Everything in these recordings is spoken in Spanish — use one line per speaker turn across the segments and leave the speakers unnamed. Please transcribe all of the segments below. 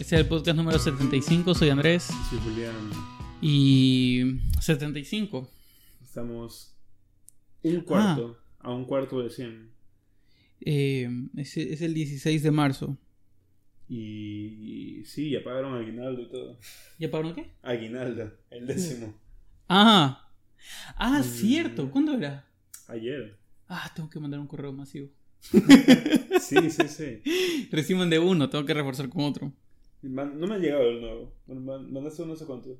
Este es el podcast número 75. Soy Andrés.
Sí, Julián.
Y. 75.
Estamos un cuarto a un cuarto de 100.
Eh, es, es el 16 de marzo.
Y sí, ya pagaron aguinaldo y todo.
¿Ya pagaron qué?
Aguinaldo, el décimo.
Ah. Ah,
Mm.
cierto. ¿Cuándo era?
Ayer.
Ah, tengo que mandar un correo masivo.
Sí, sí, sí.
Recién mandé uno, tengo que reforzar con otro.
No me ha llegado el nuevo. Man- Mandaste uno no sé cuánto.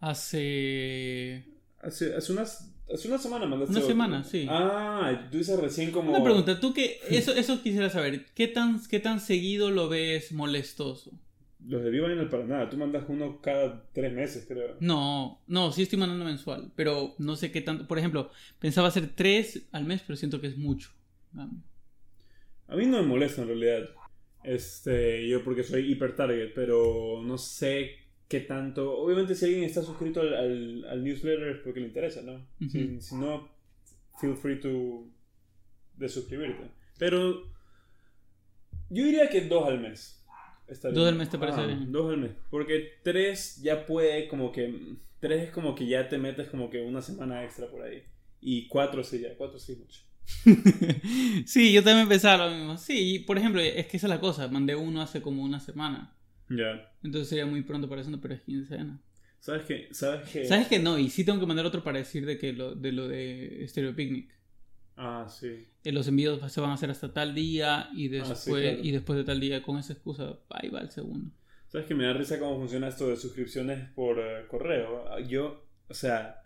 Hace.
Hace, hace, unas, hace una semana mandaste
Una
otro.
semana, sí.
Ah, tú dices recién como...
Una pregunta, tú que. Eso, eso quisiera saber. ¿Qué tan, ¿Qué tan seguido lo ves molestoso?
Los de Viva en el Paraná. Tú mandas uno cada tres meses, creo.
No, no, sí estoy mandando mensual, pero no sé qué tanto. Por ejemplo, pensaba hacer tres al mes, pero siento que es mucho.
A mí no me molesta en realidad. Este, yo porque soy hiper target, pero no sé qué tanto. Obviamente, si alguien está suscrito al, al, al newsletter es porque le interesa, ¿no?
Ujú.
si no, feel free to de suscribirte. Pero yo diría que dos al mes.
¿Dos al mes te parece
Ah,
bien?
Dos al mes. Porque tres ya puede como que. Tres es como que ya te metes como que una semana extra por ahí. Y cuatro sí, ya. Cuatro sí, mucho.
sí, yo también pensaba lo mismo. Sí, por ejemplo, es que esa es la cosa. Mandé uno hace como una semana.
Ya.
Entonces sería muy pronto para eso, pero es quincena.
¿Sabes qué? ¿Sabes qué?
¿Sabes que no? Y sí tengo que mandar otro para decir de que lo de lo de Stereo Picnic.
Ah, sí.
Que los envíos se van a hacer hasta tal día y
Ah,
después,
sí, claro.
y después de tal día, con esa excusa, ahí va el segundo.
¿Sabes que me da risa cómo funciona esto de suscripciones por eh, correo? Yo, o sea,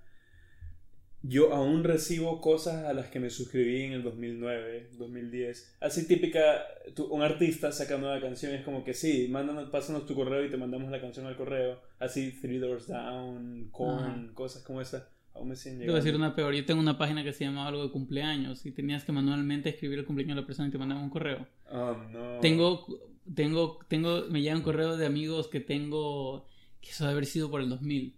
yo aún recibo cosas a las que me suscribí en el 2009, 2010. Así típica, un artista saca nueva canción, es como que sí, mándanos, pásanos tu correo y te mandamos la canción al correo. Así, Three Doors Down,
Ajá.
cosas como esa. Aún me siguen
Te voy a decir
llegando.
una peor. Yo tengo una página que se llamaba algo de cumpleaños y tenías que manualmente escribir el cumpleaños de la persona y te mandaban un correo.
Oh, no.
Tengo, tengo, tengo, me llegan correos de amigos que tengo, que eso debe haber sido por el 2000.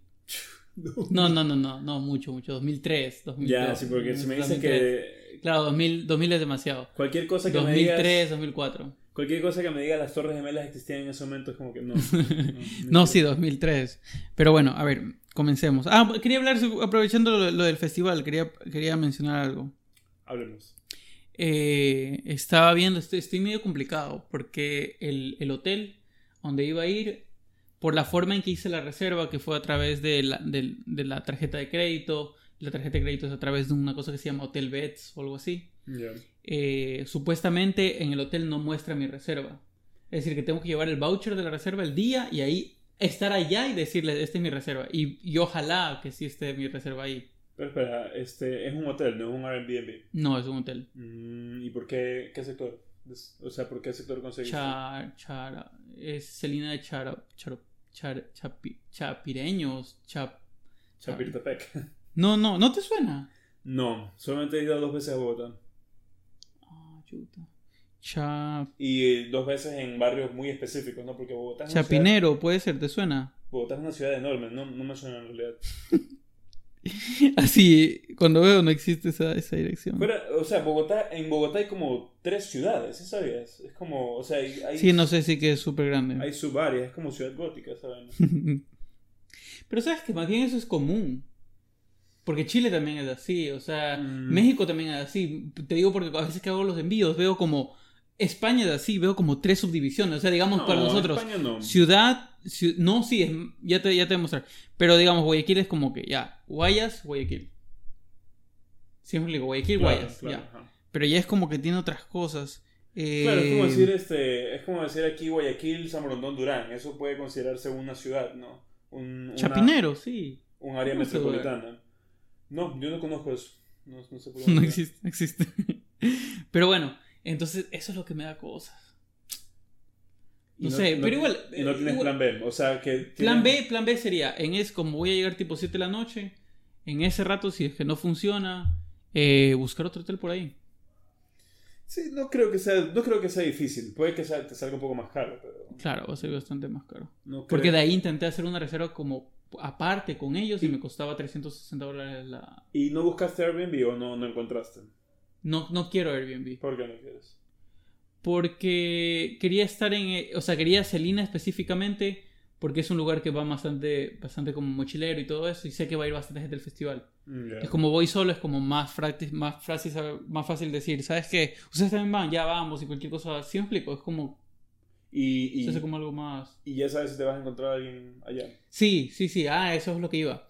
No, no, no, no, no, mucho, mucho. 2003, 2002.
Ya, sí, porque si me
2003.
que
Claro, 2000, 2000 es demasiado.
cualquier cosa que me
2003,
digas...
2004.
Cualquier cosa que me diga las Torres Gemelas existían en ese momento es como que no. no,
No, sí, 2003. Pero bueno, a ver, comencemos. Ah, quería hablar, aprovechando lo, lo del festival, quería, quería mencionar algo.
Hablemos.
Eh, estaba viendo, estoy, estoy medio complicado, porque el, el hotel donde iba a ir, por la forma en que hice la reserva, que fue a través de la, del- de la tarjeta de crédito, la tarjeta de crédito es a través de una cosa que se llama Hotel Beds o algo así, eh, supuestamente en el hotel no muestra mi reserva. Es decir, que tengo que llevar el voucher de la reserva el día y ahí estar allá y decirle, esta es mi reserva. Y, y ojalá que sí esté mi reserva ahí.
Pero espera, este es un hotel, no es un Airbnb.
No, es un hotel.
Mm, ¿Y por qué? ¿Qué sector? O sea, ¿por qué sector conseguiste?
Char, chara, es Celina de Chara, Charo- Char- Chapi- Chapireños, Chap...
Chapultepec.
No, no, ¿no te suena?
No, solamente he ido dos veces a Bogotá.
Ah, chuta. Chap...
Y dos veces en barrios muy específicos, ¿no? Porque Bogotá es, una ciudad,
Chapinero, puede ser, ¿te suena?
Bogotá es una ciudad enorme, no, no me suena en realidad.
Así, cuando veo no existe esa, esa dirección.
Fuera, o sea, Bogotá, en Bogotá hay como tres ciudades, ¿sí sabías? Es como, o sea, hay, hay,
Sí, no sé si que es súper grande.
hay subáreas, es como ciudad gótica, ¿saben?
Pero sabes que más bien eso es común. Porque Chile también es así, o sea,
Mm.
México también es así. Te digo porque a veces que hago los envíos veo como España es así, veo como tres subdivisiones. O sea, digamos para
No,
nosotros,
España no.
ciudad, ciu- no, sí, es, ya, te, ya te voy a mostrar. Pero digamos, Guayaquil es como que ya, Guayas, Guayaquil. Siempre digo Guayaquil,
Claro,
Guayas,
claro,
ya.
ajá.
Pero ya es como que tiene otras cosas. Eh,
Claro, es como decir este, es como decir aquí Guayaquil, San Borondón, Durán. Eso puede considerarse una ciudad, ¿no? Un, una-
Chapinero, sí.
un área
¿Cómo se
metropolitana. No, yo no conozco eso. No, no sé por
No existe, no existe. Pero bueno, entonces eso es lo que me da cosas.
Y
No sé, pero igual,
Y no
eh,
tienes
igual-
plan B. O sea, que.
Plan B, plan B sería, en es como voy a llegar tipo 7 de la noche, en ese rato si es que no funciona, eh, buscar otro hotel por ahí.
Sí, no creo que sea, no creo que sea difícil. Puede que sea- te salga un poco más caro, pero.
Claro, va a ser bastante más caro.
No
Porque de ahí intenté hacer una reserva como aparte con ellos y me costaba 360 dólares la...
¿Y no buscaste Airbnb o no, no encontraste?
No, no quiero Airbnb.
¿Por qué no quieres?
porque quería estar en, eh, o sea, quería Celina específicamente porque es un lugar que va bastante, bastante como mochilero y todo eso y sé que va a ir bastante gente del festival.
Mm.
Es como voy solo, es como más, más, fácil, más fácil decir, ¿sabes qué? Ustedes también van, ya vamos y cualquier cosa, ¿sí me explico? Es como,
Y,
se hace
y,
como algo más...
y ya sabes si te vas a encontrar a alguien allá.
Sí, sí, sí, ah, eso es lo que iba.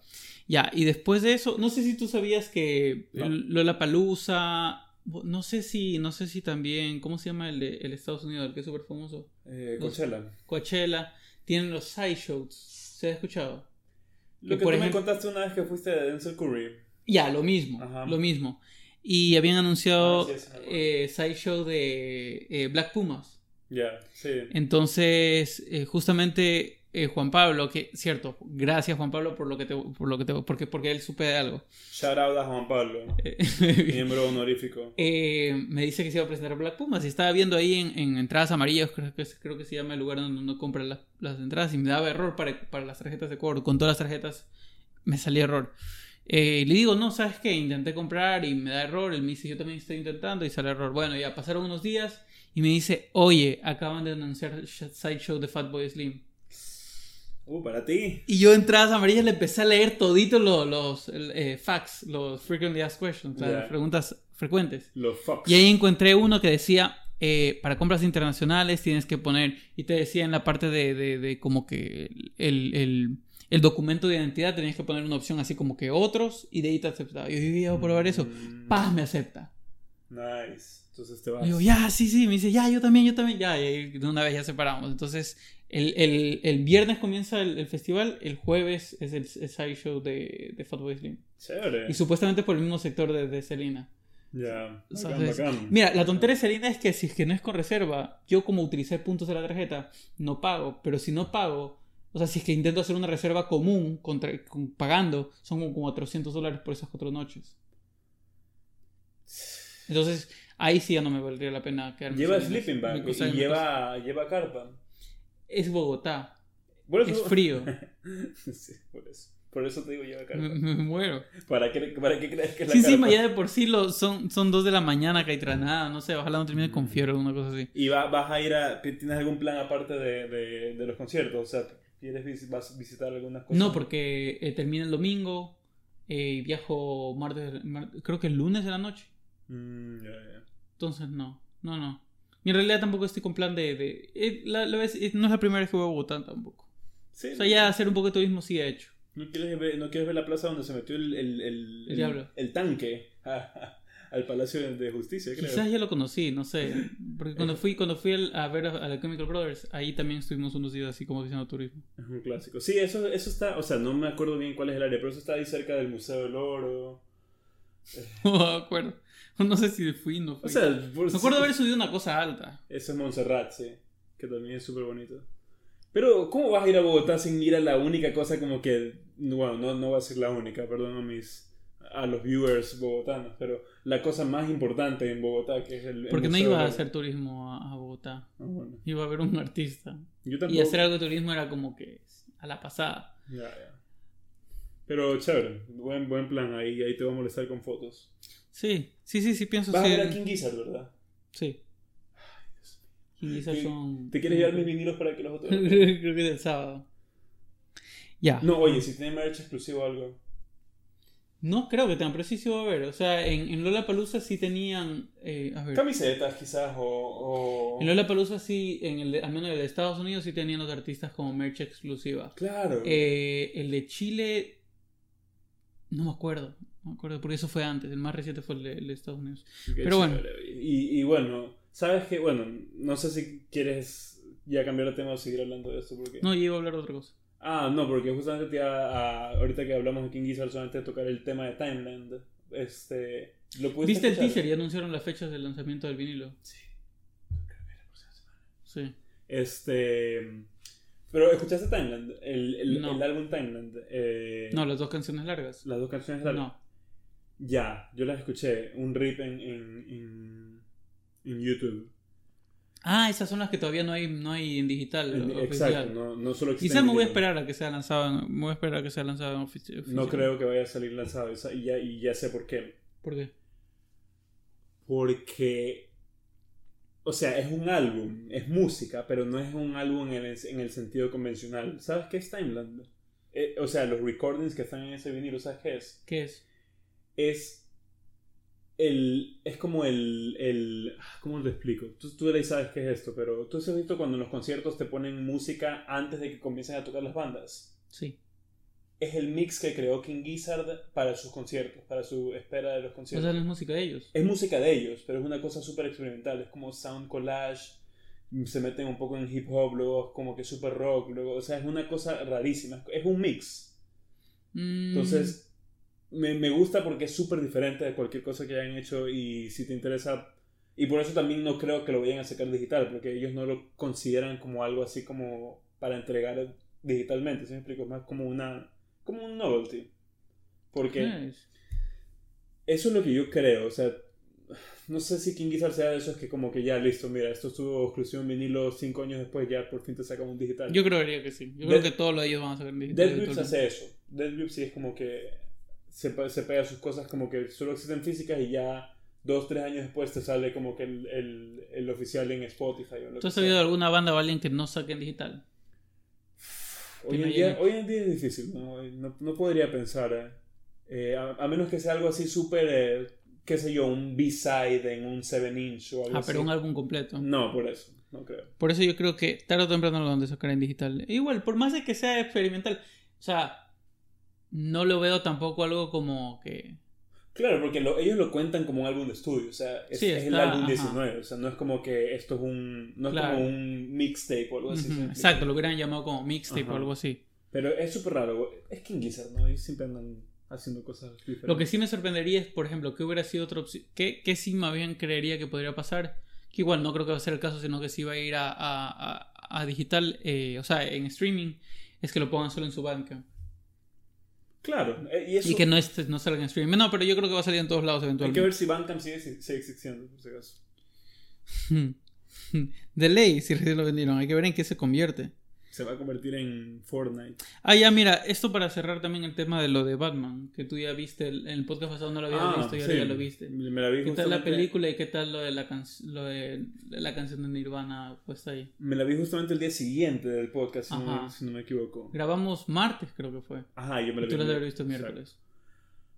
Ya, y después de eso, no sé si tú sabías que
No.
Lola Palusa, no sé si, no sé si también, ¿cómo se llama el de el Estados Unidos, el que es súper famoso?
Eh, Coachella.
Coachella, tienen los sideshows, ¿se ha escuchado?
Lo que
por
tú me contaste una vez que fuiste de Denzel Curry.
Ya, lo mismo,
Ajá.
lo mismo. Y habían anunciado
Ah, sí,
eh, sideshow de eh, Black Pumas.
Ya, sí.
Entonces, eh, justamente eh, Juan Pablo, que cierto, gracias Juan Pablo por lo que te, por lo que te, porque, porque él supe de algo.
Shout out a Juan Pablo,
Eh,
miembro honorífico.
eh, me dice que se iba a presentar Black Pumas y estaba viendo ahí en, en entradas amarillas, creo que, creo que se llama el lugar donde uno compra las, las entradas y me daba error para, para las tarjetas de cobro. Con todas las tarjetas me salía error. Eh, le digo, no, ¿sabes qué? Intenté comprar y me da error. Él me dice, yo también estoy intentando y sale error. Bueno, ya pasaron unos días y me dice, oye, acaban de anunciar Sideshow de Fatboy Slim.
Uh, para ti.
Y yo entradas amarillas le empecé a leer toditos los, los eh, facts, los frequently asked questions, las preguntas frecuentes.
Los Fox.
Y ahí encontré uno que decía, eh, para compras internacionales tienes que poner, y te decía en la parte de, de, de como que el, el, el documento de identidad tenías que poner una opción así como que otros, y de ahí te aceptaba. Y yo iba a probar eso.
Mm,
Paz, me acepta.
Nice. Entonces te
Y
vas.
digo, ya, sí, sí. Me dice, ya, yo también, yo también. Ya, y de una vez ya separamos. Entonces, el, el, el viernes comienza el, el festival, el jueves es el, el side show de, de Fatboy Slim.
Chévere.
Y supuestamente por el mismo sector de, de Selena.
Ya. Bacán.
Mira, la tontería de Selena es que si es que no es con reserva, yo como utilicé puntos de la tarjeta, no pago. Pero si no pago, o sea, si es que intento hacer una reserva común contra, con- pagando, son como 400 dólares por esas cuatro noches. Entonces, ahí sí ya no me valdría la pena quedarme.
Lleva sleeping bag y
me
lleva, lleva carpa.
Es Bogotá.
Por eso-
Es frío.
sí, por eso. Por eso te digo lleva carpa.
me, me muero.
¿Para qué, ¿Para qué crees que es la
Sí, sí,
carpa?
ya de por sí lo, son, son dos de la mañana que hay tranada. No sé, ojalá no termine
Mm.
con fiebre o una cosa así.
¿Y va- vas a ir a... ¿Tienes algún plan aparte de, de, de los conciertos? O sea, ¿quieres vis- vas a visitar algunas cosas?
No, porque eh, termina el domingo eh, viajo martes, mar- creo que el lunes de la noche.
Mm, ya.
Entonces, no, no, no. Y en realidad tampoco estoy con plan de... de- eh, la- la vez- eh, no es la primera vez que voy a Bogotá tampoco.
Sí,
O sea, ya hacer un poco de turismo sí he hecho.
¿No quieres, ver, ¿No quieres ver la plaza donde se metió el, el, el,
El
tanque al Palacio de- Justicia, creo?
Quizás ya lo conocí, no sé. Porque cuando fui, cuando fui a ver a, The Chemical Brothers, ahí también estuvimos unos días así como haciendo turismo.
Es un clásico. Sí, eso, eso está... O sea, no me acuerdo bien cuál es el área, pero eso está ahí cerca del Museo del Oro.
No me acuerdo. No sé si fui o no fui.
O sea, por-
me acuerdo haber subido una cosa alta.
Eso es Montserrat, sí. Que también es súper bonito. Pero, ¿cómo vas a ir a Bogotá sin ir a la única cosa como que... Bueno, no, no va a ser la única, perdón a mis... A los viewers bogotanos, pero la cosa más importante en Bogotá, que es el... el
Porque no iba a hacer turismo a, a Bogotá.
Ah, bueno.
Iba a ver un artista.
Yo
Y hacer algo de turismo era como que a la pasada.
Ya, ya. Pero chévere, buen, buen plan, ahí, ahí te va a molestar con fotos.
Sí, sí, sí, sí, pienso
Vas a
sí.
ver a King Gizzard, ¿verdad?
Sí. Esas
¿Te-
son...
¿Te quieres llevar mis vinilos para que los otros...
Creo que es el sábado. Ya.
No, oye, si tiene merch exclusivo o algo.
No creo que tengan, pero sí se va a ver. O sea, en, en Lola Palusa sí tenían. eh, a ver.
Camisetas quizás o... o...
En Lola Palusa sí, en el de- al menos el de Estados Unidos, sí tenían los artistas como merch exclusiva.
Claro.
Eh, el de Chile. No me acuerdo. No me acuerdo, porque eso fue antes. El más reciente fue el de, el de Estados Unidos.
Qué
pero bueno.
Y, y bueno, sabes que, bueno, no sé si quieres ya cambiar de tema o seguir hablando de esto porque...
No, yo iba a hablar de otra cosa.
Ah, no, porque justamente te a- ahorita que hablamos de King Gizzard solamente a tocar el tema de Timeland. Este... ¿Lo
¿Viste el teaser? Ya anunciaron las fechas del lanzamiento del vinilo.
Sí.
Sí.
Este... Pero ¿escuchaste Timeland? El, el,
No.
el álbum Timeland. eh,
No, las dos canciones largas.
Las dos canciones largas.
No.
Ya, yo las escuché. Un rip en, en, en, en YouTube.
Ah, esas son las que todavía no hay, no hay en digital.
En- exacto, no, no solo
Quizás me voy a esperar a que sea lanzado. Me voy a esperar a que sea lanzado en ofici- oficial.
No creo que vaya a salir lanzado esa- y ya, y ya sé por qué.
¿Por qué?
Porque o sea, es un álbum, es música, pero no es un álbum en el, en el sentido convencional. ¿Sabes qué es Timeland? Eh, o sea, los recordings que están en ese vinilo, ¿sabes qué es?
¿Qué es?
Es el, es como el, el ¿cómo lo explico? Tú, tú ya sabes qué es esto, pero tú has visto cuando en los conciertos te ponen música antes de que comiencen a tocar las bandas.
Sí.
Es el mix que creó King Gizzard para sus conciertos, para su espera de los
O
conciertos.
sea, no es música de ellos.
Es música de ellos, pero es una cosa súper experimental. Es como sound collage. Se meten un poco en hip hop, luego como que super rock. Luego, o sea, es una cosa rarísima. Es un mix.
Mm,
Entonces, me, me gusta porque es súper diferente de cualquier cosa que hayan hecho. Y si te interesa. Y por eso también no creo que lo vayan a sacar digital, porque ellos no lo consideran como algo así como para entregar digitalmente. ¿Sí me explico? Es más como una. como un novelty. Porque. Eso es lo que yo creo, o sea, no sé si King Gizzard sea de esos que como que ya listo, mira, esto estuvo exclusivo en vinilo cinco años después, ya por fin te sacan un digital.
Yo creería que sí. Yo creo que todo lo de ellos van a sacar en digital.
Dead Grips hace eso. Dead Grips sí es como que se, se pega sus cosas como que solo existen físicas y ya dos, tres años después te sale como que el, el, el oficial en Spotify o lo
¿Tú has sabido de alguna banda o alguien que no saque en digital?
Hoy en, día, hoy en día es difícil, ¿no? No, no podría pensar, ¿eh? Eh, a, a menos que sea algo así súper, eh, qué sé yo, un B-side en un 7-inch o algo
Ah,
así.
pero un álbum completo.
No, por eso, no creo.
Por eso yo creo que tarde o temprano lo van a sacar en digital. E Igual, por más de que sea experimental, o sea, no lo veo tampoco algo como que...
Claro, porque lo- ellos lo cuentan como un álbum de estudio, o sea, es,
Sí,
es el álbum
ajá.
19, o sea, no es como que esto es un, no es como un mixtape o algo así.
Exacto, lo hubieran llamado como mixtape
Ajá.
o algo así.
Pero es súper raro, es King Gizzard, ¿no? Ellos siempre andan haciendo cosas diferentes.
Lo que sí me sorprendería es, por ejemplo, que hubiera sido otra opción. ¿Qué, qué sí más bien creería que podría pasar? Que igual no creo que va a ser el caso, sino que sí va a ir a, a- a- a digital, eh, o sea, en streaming, es que lo pongan solo en su banca.
Claro, eh, y eso
Y que no, esté- no salga en streaming. No, pero yo creo que va a salir en todos lados
hay que
eventualmente.
ver si Bandcamp sigue, sigue existiendo, por si acaso.
De ley, si recién lo vendieron. Hay que ver en qué se convierte.
Se va a convertir en Fortnite.
Ah, ya, mira, esto para cerrar también el tema de lo de Batman, que tú ya viste, el- en el podcast pasado no lo habías visto y ahora
sí.
ya lo viste.
Me la vi
¿Qué tal la película y qué tal lo de la, can- lo de la canción de Nirvana puesta ahí?
Me la vi justamente el día siguiente del podcast, si, no,
Ajá.
si no me equivoco.
Grabamos martes, creo que fue.
Ajá, yo me la vi.
Tú la haber visto miércoles.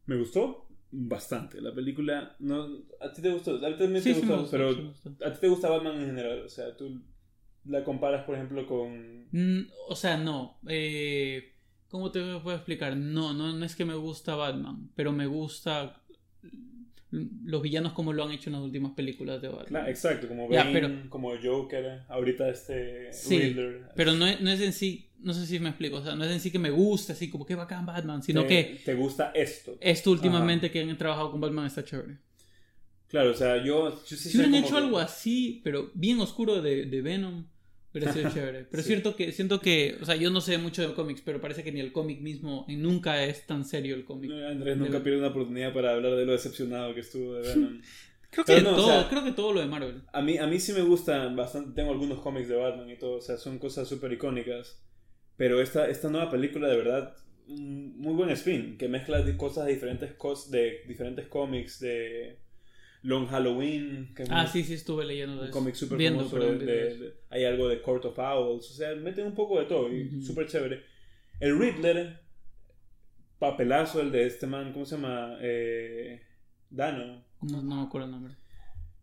Me gustó bastante. La película. No, ¿A ti te gustó? A ti también
Sí,
te
sí me
gustó,
gustó,
pero
gustó.
¿a ti te gusta Batman en general? O sea, tú la comparas, por ejemplo, con.
Mm, o sea, no. Eh, ¿Cómo te puedo explicar? No, no, no es que me gusta Batman, pero me gusta los villanos como lo han hecho en las últimas películas de Batman.
Claro, exacto, como
Ya,
Bane,
pero-
como Joker, ahorita este
Sí,
Riddler.
Pero no es, no es en sí, no sé si me explico, o sea, no es en sí que me guste, así como que bacán Batman, sino
te,
que
te gusta esto.
esto últimamente que han trabajado con Batman está chévere.
Claro, o sea, yo, yo sí
Si hubieran hecho
que-
algo así, pero bien oscuro de, de Venom, hubiera sido chévere. Pero
Sí.
cierto que, siento que, o sea, yo no sé mucho de cómics, pero parece que ni el cómic mismo, nunca es tan serio el cómic.
Andrés nunca
de-
pierde una oportunidad para hablar de lo decepcionado que estuvo de Venom.
Creo que
no, o
todo,
sea-
creo que todo lo de Marvel.
A mí, a mí sí me gustan bastante, tengo algunos cómics de Batman y todo, o sea, son cosas súper icónicas. Pero esta, esta nueva película, de verdad, muy buen spin, que mezcla cosas de diferentes, cos, de diferentes cómics, de Long Halloween, que es
Ah,
un-
sí, sí, estuve leyendo
un
eso.
cómic súper famoso,
perdón,
de- de- de- hay algo de Court of Owls, o sea, meten un poco de todo y
Ujú.
súper chévere. El Riddler, papelazo el de este man, ¿cómo se llama? Eh, Dano.
No, no me acuerdo el nombre.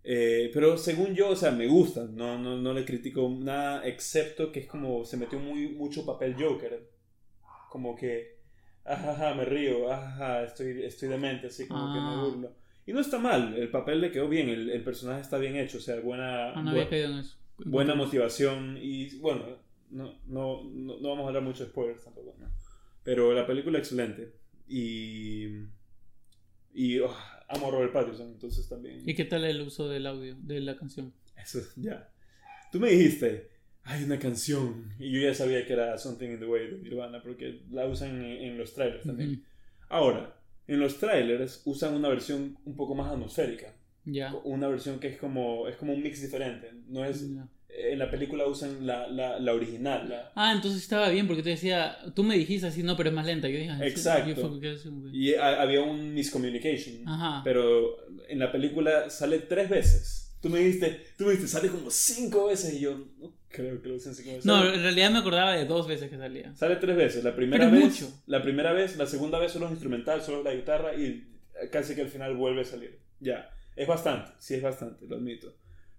Eh, pero según yo, o sea, me gusta, no, no, no le critico nada, excepto que es como se metió muy, mucho papel Joker. Como que, ajaja, me río, ajaja, estoy, estoy demente, así como que
Ah.
me burlo. Y no está mal, el papel le quedó bien, el, el personaje está bien hecho, o sea, buena,
Ah, no
bu-
había caído en eso.
buena motivación y bueno, no, no, no, vamos a hablar mucho de spoilers tampoco, ¿no? Pero la película excelente y, y oh, amo a Robert Pattinson, entonces también...
¿Y qué tal el uso del audio, de la canción?
Eso, ya. Tú me dijiste, hay una canción. Y yo ya sabía que era Something in the Way de Nirvana, porque la usan en, en los trailers también. Ahora, en los trailers usan una versión un poco más atmosférica.
Ya.
Una versión que es como, es como un mix diferente. No es,
Ya.
en la película usan la, la, la original. la-
Ah, entonces estaba bien, porque te decía, tú me dijiste así, no, pero es más lenta. Yo dije, ah,
Exacto.
yo
y ha- había un miscommunication.
Ajá.
Pero en la película sale tres veces. Tú me dijiste, tú me dijiste, sale como cinco veces y yo no creo que lo usen cinco veces.
No, en realidad me acordaba de dos veces que salía.
Sale tres veces. La primera
Pero
vez,
mucho.
la primera vez, la segunda vez solo es instrumental, solo la guitarra y casi que al final vuelve a salir. Ya, es bastante, sí es bastante, lo admito.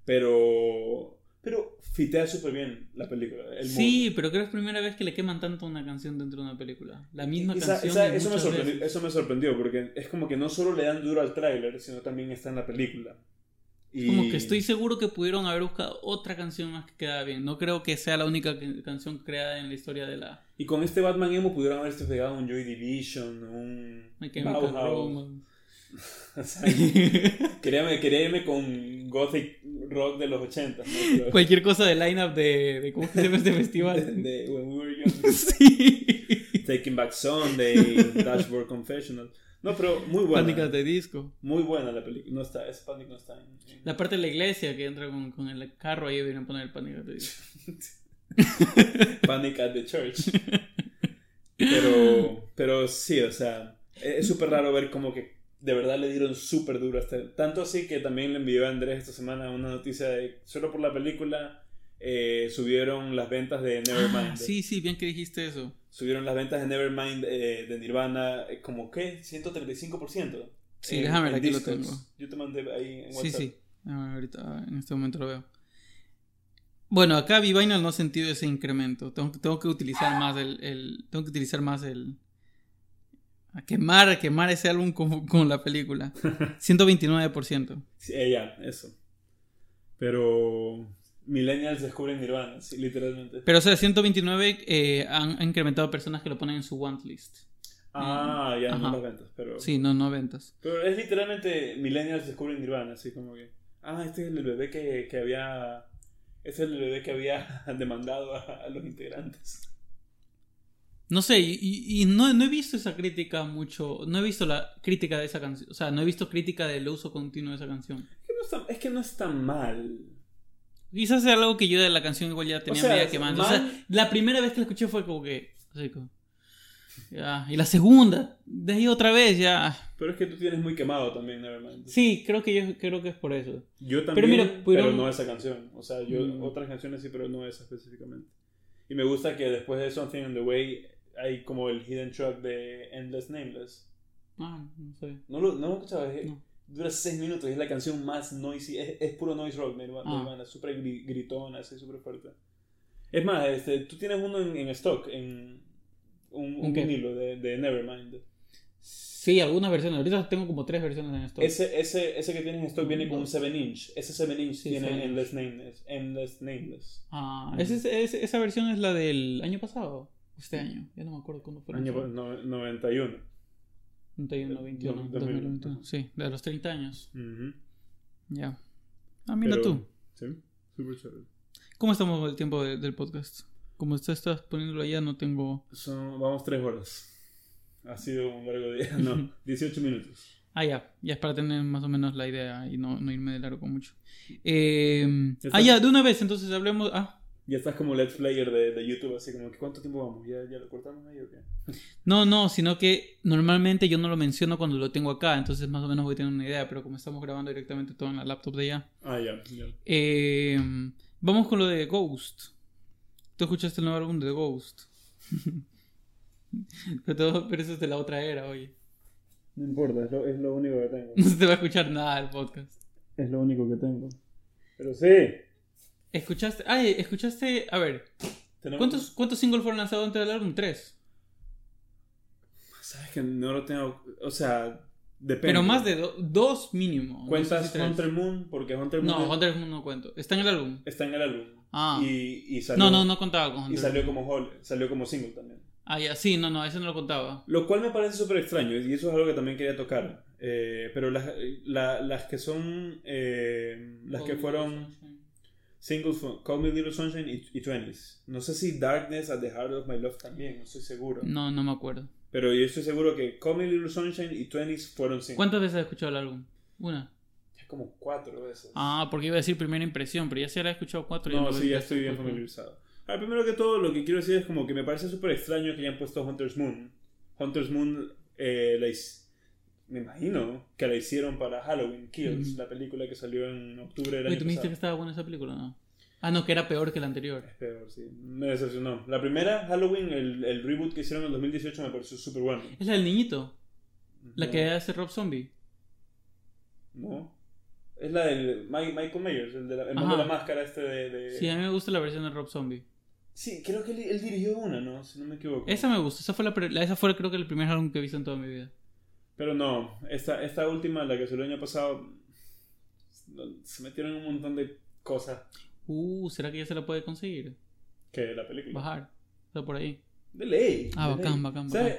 Pero, pero fitea súper bien la película. El
Sí, pero creo que es primera vez que le queman tanto una canción dentro de una película. La misma
Esa-
canción.
esa-
de
eso, me sorprendió,
veces.
eso me sorprendió porque es como que no solo le dan duro al tráiler, sino también está en la película. Y...
Como que estoy seguro que pudieron haber buscado otra canción más que quedara bien. No creo que sea la única canción creada en la historia de la
Y con este Batman emo pudieron haberse pegado un Joy Division, un. O sea, quería, quería irme con Gothic Rock de los 80. ¿no?
Cualquier cosa de lineup de, de ¿cómo se llama este
de,
festival?
de When We Were Young.
sí.
Taking Back Sunday, Dashboard Confessional. No, pero muy buena.
Pánicas de disco.
Muy buena la película. No está, ese Panic no está en. en-
La parte de la iglesia que entra con, con el carro ahí vienen a poner el pánico de disco.
Panic at the Church. Pero, pero sí, o sea, es es súper raro ver como que de verdad le dieron súper duro hasta Tanto así que también le envió a Andrés esta semana una noticia de solo por la película eh, subieron las ventas de Nevermind.
Ah, sí, sí, bien que dijiste eso.
Subieron las ventas de Nevermind eh, de Nirvana eh, como que 135%.
Sí,
en-
déjame ver, aquí lo tengo.
Yo te mandé ahí en
Sí,
WhatsApp.
sí. Ah, ahorita, en este momento lo veo. Bueno, acá Vinyl no ha sentido ese incremento. Tengo, tengo que utilizar más el, el- Tengo que utilizar más el. A quemar, a quemar ese álbum con, con la película. 129%.
Sí, ya, eso. Pero Millennials descubren Nirvana, sí, literalmente.
Pero, o sea, 129 eh, han, han incrementado personas que lo ponen en su want list.
Ah, ya no las ventas, pero...
Sí, no, no ventas.
Pero es literalmente Millennials descubren Nirvana, así como que... Ah, este es el bebé que, que había... Este es el bebé que había demandado a, a los integrantes.
No sé, y, no, no he visto esa crítica mucho. No he visto la crítica de esa canción. O sea, no he visto crítica del uso continuo de esa canción.
Es que no es que no está mal.
Quizás sea algo que yo de la canción igual ya tenía
sea,
media quemando. O
mal.
sea, la primera vez que la escuché fue como que. así como, ya. Y la segunda, de ahí otra vez, ya.
Pero es que tú tienes muy quemado también, Nevermind.
Sí, creo que yo creo que es por eso.
Yo también,
Pero
pero,
mira, pudieron-
no esa canción. O sea, yo
Mm.
otras canciones sí, pero no esa específicamente. Y me gusta que después de Something in the Way hay como el hidden track de Endless Nameless.
Ah, no sé.
¿No lo, no lo escuchabas? Es-
No.
Dura 6 minutos y es la canción más noisy. Es, es puro noise rock, Nirvana.
Ah.
Súper gri- gritona, así, súper fuerte. Es más, este, tú tienes uno en, en stock, en un, un
¿Un qué?
vinilo de, de Nevermind.
Sí, algunas versiones. Ahorita tengo como tres versiones en esto.
Ese, ese, ese que tienes en stock viene con un 7 inch. Ese 7 inch
Sí,
tiene
7 inch.
Endless Nameless. Endless Nameless.
Ah, ese es- ese- esa versión es la del año pasado. Este año. Ya no me acuerdo cuándo fue.
Año no- 91.
91, 21,
Dos-
2021. Sí, de los 30 años. Ya. Ah, mira
Pero-
tú.
Sí, súper chévere.
¿Cómo estamos con el tiempo de- del podcast? Como estás, estás poniéndolo allá, no tengo.
Son, vamos 3 horas. Ha sido un largo día. No, 18 minutos.
Ah, ya. Ya es para tener más o menos la idea y no, no irme de largo con mucho. Eh, ah,
está.
ya, de una vez, entonces hablemos. Ah,
Ya estás como Let's Player de, de YouTube, así como que ¿cuánto tiempo vamos? ¿Ya, ya lo cortamos ahí o qué?
no, no, sino que normalmente yo no lo menciono cuando lo tengo acá, entonces más o menos voy a tener una idea, pero como estamos grabando directamente todo en la laptop de allá.
Ah, ya, ya.
Eh, vamos con lo de Ghost. ¿Tú escuchaste el nuevo álbum de Ghost? pero, todo- pero eso es de la otra era, oye.
No importa, es lo, es lo único que tengo.
No se te va a escuchar nada del podcast.
Es lo único que tengo. Pero sí.
¿Escuchaste? Ay, escuchaste. A ver, ¿cuántos, ¿cuántos singles fueron lanzados dentro del álbum? Tres.
Sabes que no lo tengo. O sea, depende.
Pero más de do- dos mínimo. no
¿Cuentas
sé si tres.
Hunter Moon? Porque Hunter Moon
No,
es-
Hunter Moon no cuento. Está en el álbum.
está en el álbum.
Ah.
Y, y salió,
No, no, no contaba con
Y
Hunter
salió
Moon.
como, whole- salió como single también.
Ah, ya, sí, no, no, ese no lo contaba.
Lo cual me parece súper extraño y eso es algo que también quería tocar. Eh, pero las, la- las que son. eh, las que fueron singles fueron Call Me Little Sunshine y, 20s. No sé si Darkness at the Heart of My Love también, no estoy seguro.
No, no me acuerdo.
Pero yo estoy seguro que Call Me Little Sunshine y 20s fueron singles.
¿Cuántas veces has escuchado el álbum? Una.
Ya como cuatro veces.
Ah, porque iba a decir primera impresión, pero ya se la he escuchado cuatro. y
no,
lo
sí, ya estoy bien familiarizado. A ver, primero que todo, lo que quiero decir es como que me parece súper extraño que hayan puesto Hunter's Moon. Hunter's Moon, eh, la me imagino que la hicieron para Halloween Kills, la película que salió en octubre del
Oye,
año
tú me dijiste que estaba buena esa película, ¿no? Ah, no, que era peor que la anterior.
Es peor, sí. Me decepcionó. La primera, Halloween, el, el reboot que hicieron en el 2018 me pareció súper bueno.
Es la del niñito, la
No,
que hace Rob Zombie.
No. Es la del Mi- Michael Myers, el de la, el de la máscara este de... de-
Sí, a mí me gusta la versión de Rob Zombie.
Sí, creo que él, él dirigió una, ¿no? Si no me equivoco.
Esa me gusta, esa fue, la, esa fue creo que el primer álbum que he visto en toda mi vida.
Pero no, esta, esta última, la que salió el año pasado, se metieron un montón de cosas
Uh, ¿será que ya se la puede conseguir?
que la película.
Bajar. Está por ahí.
De ley.
Ah,
de
bacán,
ley.
bacán, bacán.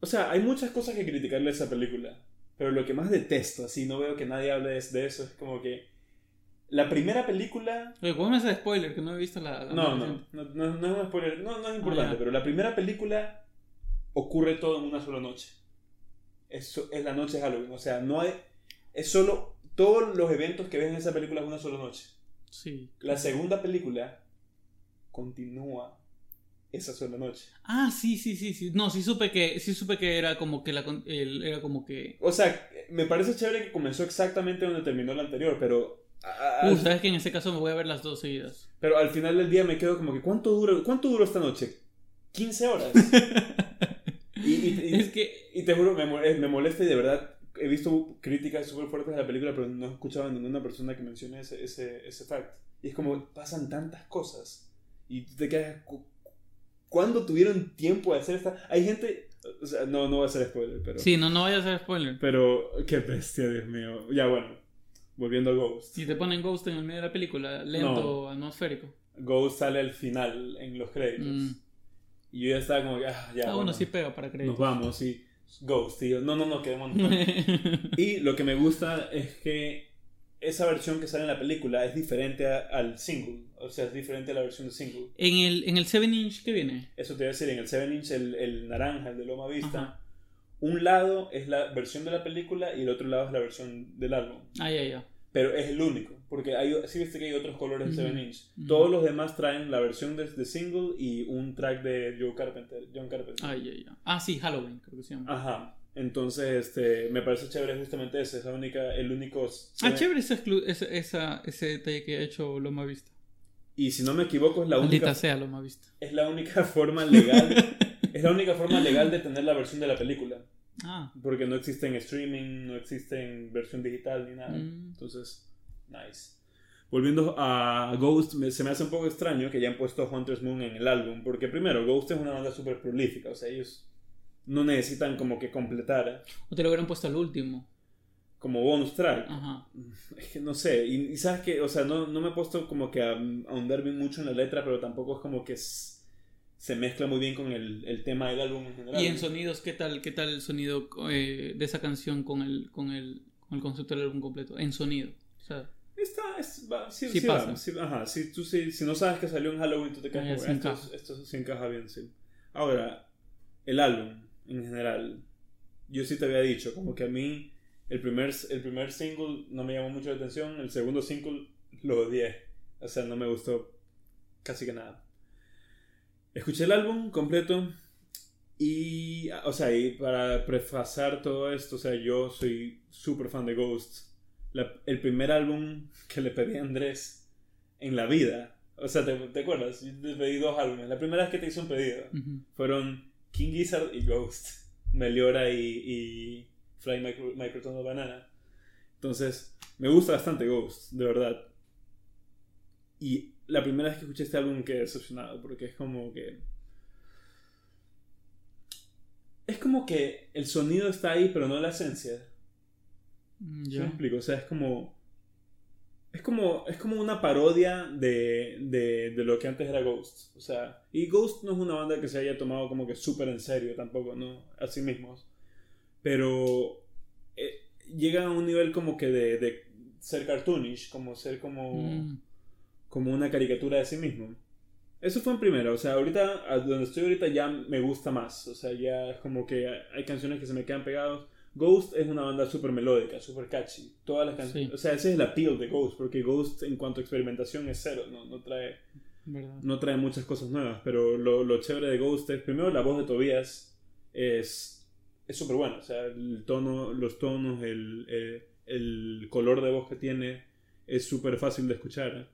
O sea, hay muchas cosas que criticarle a esa película. Pero lo que más detesto, así, no veo que nadie hable de, eso, es como que la primera película...
Oye, ¿cómo me hace spoiler que no he visto la... la
No, no, no, no, no es un spoiler, no, no es importante,
Ah, ya.
pero la primera película ocurre todo en una sola noche. Es, es la noche de Halloween, o sea, no hay... Es solo... Todos los eventos que ves en esa película es una sola noche.
Sí.
La segunda película continúa esa sola noche.
Ah, sí, sí, sí, sí. No, sí supe que, sí supe que era como que la, el- era como que...
O sea, me parece chévere que comenzó exactamente donde terminó la anterior, pero... a- a-
Uh, sabes que en ese caso me voy a ver las dos seguidas.
pero al final del día me quedo como que ¿cuánto dura, cuánto duró esta noche? 15 horas.
que...
y te juro, me, me molesta y de verdad he visto críticas súper fuertes de la película, pero no he escuchado a ninguna persona que mencione ese, ese, ese fact. Y es como, pasan tantas cosas. Y tú te quedas, cu- ¿cuándo tuvieron tiempo de hacer esta? Hay gente, o sea, no, no voy a hacer spoiler, pero...
Sí, no, no vayas a hacer spoiler.
Pero, qué bestia, Dios mío. Ya bueno, volviendo a Ghost.
Si te ponen Ghost en el medio de la película, lento, atmosférico.
Ghost sale al final en los créditos.
Mm.
Y yo ya estaba como ah, ya.
ah, bueno,
bueno,
sí pega para créditos.
Nos vamos, y Ghost, tío. No, no, no, quedémonos. y lo que me gusta es que esa versión que sale en la película es diferente a- al single. O sea, es diferente a la versión de single.
en el, en el 7 inch que viene.
Eso te voy a decir, en el 7 inch, el, el naranja, el de Loma Vista,
Ajá.
un lado es la versión de la película y el otro lado es la versión del álbum.
Ah, ya, ya.
Pero es el único, porque hay, sí viste que hay otros colores de
Ujú,
7 inch. Todos los demás traen la versión de, de single y un track de Joe Carpenter, John Carpenter.
Ah, ya, ya. Ah, sí, Halloween, creo que se llama.
Ajá. Entonces, este, me parece chévere justamente ese, es la única, el único...
Ah, chévere ese, ese, esa, ese detalle que ha hecho Loma Vista.
Y si no me equivoco, es la
Maldita
única,
sea Loma Vista.
es la única forma legal, es la única forma legal de tener la versión de la película.
Ah,
Porque no existe en streaming, no existe en versión digital ni nada.
Mm.
Entonces, nice. Volviendo a Ghost, me- se me hace un poco extraño que hayan puesto Hunter's Moon en el álbum. Porque primero, Ghost es una banda súper prolífica. O sea, ellos no necesitan como que completar
o te lo hubieran puesto al último.
como bonus track.
Ajá.
Es que no sé. Y, y sabes que, o sea, no, no me he puesto como que a, a ahondar bien mucho en la letra, pero tampoco es como que es- se mezcla muy bien con el, el tema del álbum en general.
Y en sonidos, ¿qué tal, qué tal el sonido eh, de esa canción con el, con, el, con el concepto del álbum completo? En sonido. O sea,
Está, es, va, sí,
Sí
sí
pasa.
va, sí, ajá, si, tú, sí, si no sabes que salió en Halloween, tú te
Ah,
como,
sí
esto,
encaja.
es- esto sí encaja bien, sí. Ahora, el álbum, en general, yo sí te había dicho, como que a mí el primer, el primer single no me llamó mucho la atención, el segundo single lo odié, o sea, no me gustó casi que nada. Escuché el álbum completo y, o sea, y para prefasar todo esto, o sea, yo soy súper fan de Ghost. La- el primer álbum que le pedí a Andrés en la vida, o sea, ¿te, te acuerdas? Yo te pedí dos álbumes. La primera vez que te hice un pedido
ujú.
fueron King Gizzard y Ghost, Meliora y, y Fly Micro, Microtonal Banana. Entonces, me gusta bastante Ghost, de verdad. Y la primera vez que escuché este álbum quedé decepcionado, porque es como que... Es como que el sonido está ahí, pero no la esencia.
Mm,
¿Sí
ya.
me explico? O sea, es como... Es como, es como una parodia de, de, de lo que antes era Ghost. O sea, y Ghost no es una banda que se haya tomado como que súper en serio tampoco, ¿no? A sí mismos. Pero eh, llegan a un nivel como que de, de ser cartoonish, como ser como,
Mm.
Como una caricatura de sí mismo. Eso fue en primera, o sea, ahorita, a donde estoy ahorita ya me gusta más. O sea, ya es como que hay canciones que se me quedan pegados. Ghost es una banda súper melódica, súper catchy. Todas las canciones.
Sí.
O sea, ese es el appeal de Ghost, porque Ghost en cuanto a experimentación es cero, no, no, trae,
¿Verdad?
no trae muchas cosas nuevas. Pero lo, lo chévere de Ghost es, primero, la voz de Tobias es es súper bueno. O sea, el tono, los tonos, el, eh, el color de voz que tiene es súper fácil de escuchar.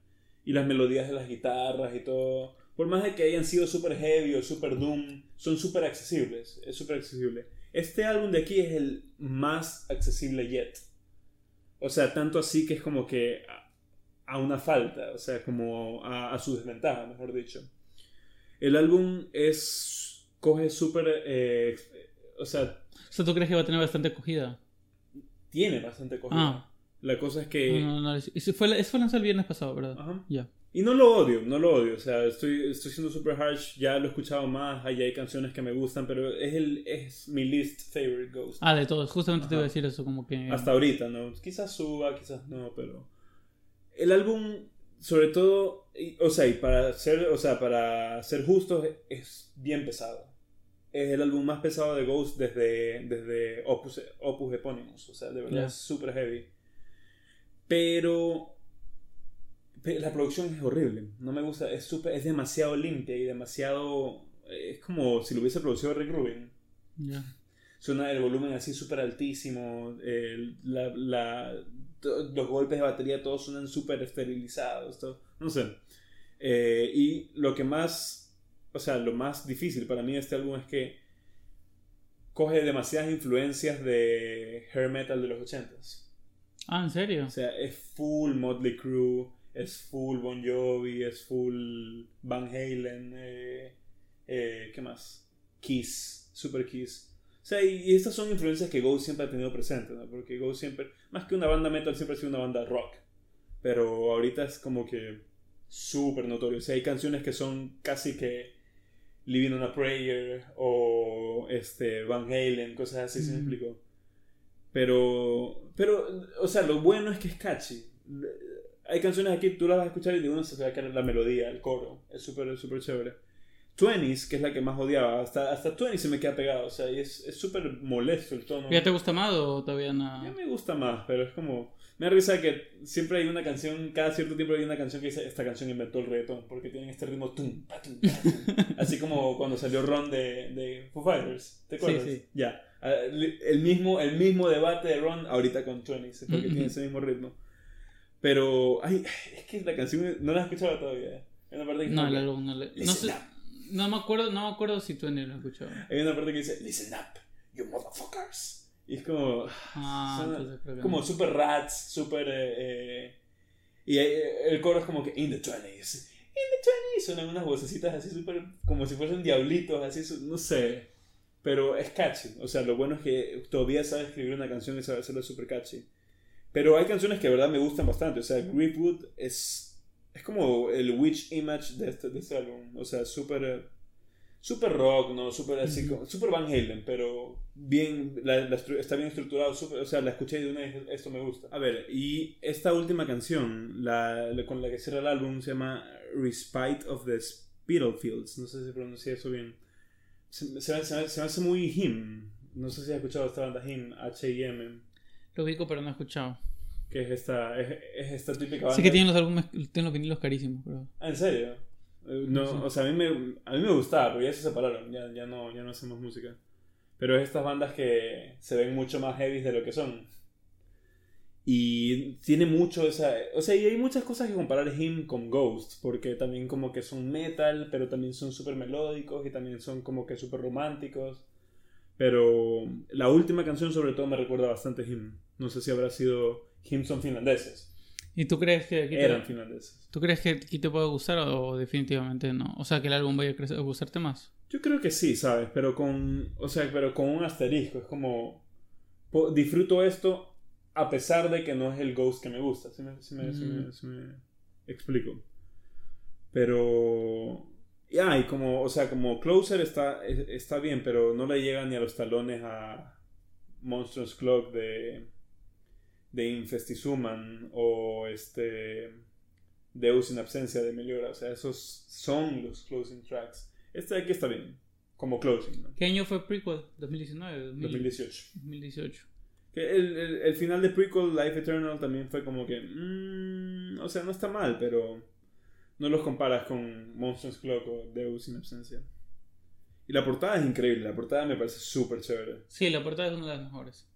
Y las melodías de las guitarras y todo. Por más de que hayan sido súper heavy o súper doom, son súper accesibles. Es súper accesible. Este álbum de aquí es el más accesible yet. O sea, tanto así que es como que a, una falta, o sea, como a, su desventaja, mejor dicho. El álbum es. coge súper. Eh, o sea.
O sea, ¿tú crees que va a tener bastante acogida?
Tiene bastante acogida. Ah. La cosa es que.
No, no, no. Eso fue, eso fue lanzado el viernes pasado, ¿verdad? Ajá. Ya.
Y no lo odio, no lo odio. O sea, estoy, estoy siendo super harsh. Ya lo he escuchado más. Ahí hay canciones que me gustan, pero es, el, es mi least favorite Ghost.
Ah, de todos. Justamente te iba a decir eso, como que.
Hasta ahorita, ¿no? Quizás suba, quizás no, pero. El álbum, sobre todo. O sea, y para ser, o sea, para ser justos, es bien pesado. Es el álbum más pesado de Ghost desde, desde Opus, Opus Epónimos. O sea, de verdad es super heavy. Pero la producción es horrible. No me gusta. Es, super, es demasiado limpia y demasiado. Es como si lo hubiese producido Rick Rubin. Suena el volumen así súper altísimo. la, los golpes de batería todos suenan súper esterilizados. Todo, no sé. Eh, y lo que más. O sea, lo más difícil para mí de este álbum es que coge demasiadas influencias de hair metal de los 80s.
Ah, ¿en serio?
O sea, es full Motley Crue es full Bon Jovi, es full Van Halen, eh, eh, ¿qué más? Kiss, Super Kiss. O sea, y, estas son influencias que Ghost siempre ha tenido presentes, ¿no? Porque Ghost siempre, más que una banda metal, siempre ha sido una banda rock. Pero ahorita es como que súper notorio. O sea, hay canciones que son casi que Living on a Prayer o este, Van Halen, cosas así, ¿se me explico? Pero, pero, o sea, lo bueno es que es catchy hay canciones aquí, tú las vas a escuchar y de uno se va a caer la melodía, el coro. Es súper, súper chévere. Twenties, que es la que más odiaba, hasta, hasta se me queda pegado, o sea, y es súper molesto el tono.
¿Ya te gusta más o todavía no?
Ya me gusta más, pero es como... Me da risa que siempre hay una canción, cada cierto tiempo hay una canción que dice, esta canción inventó el reggaetón, porque tienen este ritmo tum, tum, Así como cuando salió Ron de, de Foo Fighters, ¿te acuerdas? Sí, sí. Ya, ah, el mismo, el mismo debate de Ron ahorita con Twenties, porque tiene ese mismo ritmo. Pero, ay, es que la canción no la he escuchado todavía. Hay una parte que
no, el álbum no le. No, sé, no, me acuerdo, no me acuerdo si tú ni lo has escuchado.
Hay una parte que dice, Listen up, you motherfuckers. Y es como. Ah, como super rats, super. Eh, eh y el coro es como que In the 20s. In the 20s. Suenan unas vocecitas así súper. Como si fuesen diablitos, así, no sé. Pero es catchy. O sea, lo bueno es que todavía sabe escribir una canción y sabe hacerlo súper catchy. Pero hay canciones que de verdad me gustan bastante. O sea, Griefwood es, es como el witch image de este, de este álbum. O sea, súper super rock, ¿no? Súper así, super Van Halen, pero bien, está bien estructurado. o sea, la escuché de una vez, esto me gusta. A ver, y esta última canción, la, con la que cierra el álbum, se llama Respite of the Spitalfields. No sé si pronuncié eso bien. Se, se, se, me hace muy him. No sé si has escuchado esta banda him, H-I-M.
Lo ubico, pero no he escuchado.
Que es esta, es, esta típica banda.
Sí que tienen los álbumes, tienen los vinilos carísimos, pero...
¿en serio? Eh, no, o sea, a mí, me, a mí me gustaba, pero ya se separaron, ya, ya, no, ya no hacemos música. Pero es estas bandas que se ven mucho más heavy de lo que son. Y tiene mucho esa... O sea, y hay muchas cosas que comparar Him con Ghost, porque también como que son metal, pero también son súper melódicos y también son como que súper románticos. Pero la última canción sobre todo me recuerda bastante a Him. No sé si habrá sido Him son finlandeses.
¿Y tú crees que
aquí eran finlandeses?
¿Tú crees que aquí te puede gustar o, definitivamente no? O sea, que el álbum vaya a, gustarte más.
Yo creo que sí, ¿sabes? Pero con, o sea, pero con un asterisco. Es como disfruto esto a pesar de que no es el Ghost que me gusta. Si me, mm. me explico. Pero ya, y como, o sea, como Closer está, está bien, pero no le llega ni a los talones a Monstrous Clock de, de Infestizuman o este Deus in absencia de Meliora. O sea, esos son los closing tracks. Este de aquí está bien, como closing.
¿Qué año fue prequel? ¿2019?
2018.
2018.
Que el, el, final de prequel, Life Eternal, también fue como que... Mm, o sea, no está mal, pero no los comparas con Monsters Clock o Deus in absencia. Y la portada es increíble, la portada me parece súper chévere.
Sí, la portada es una de las mejores.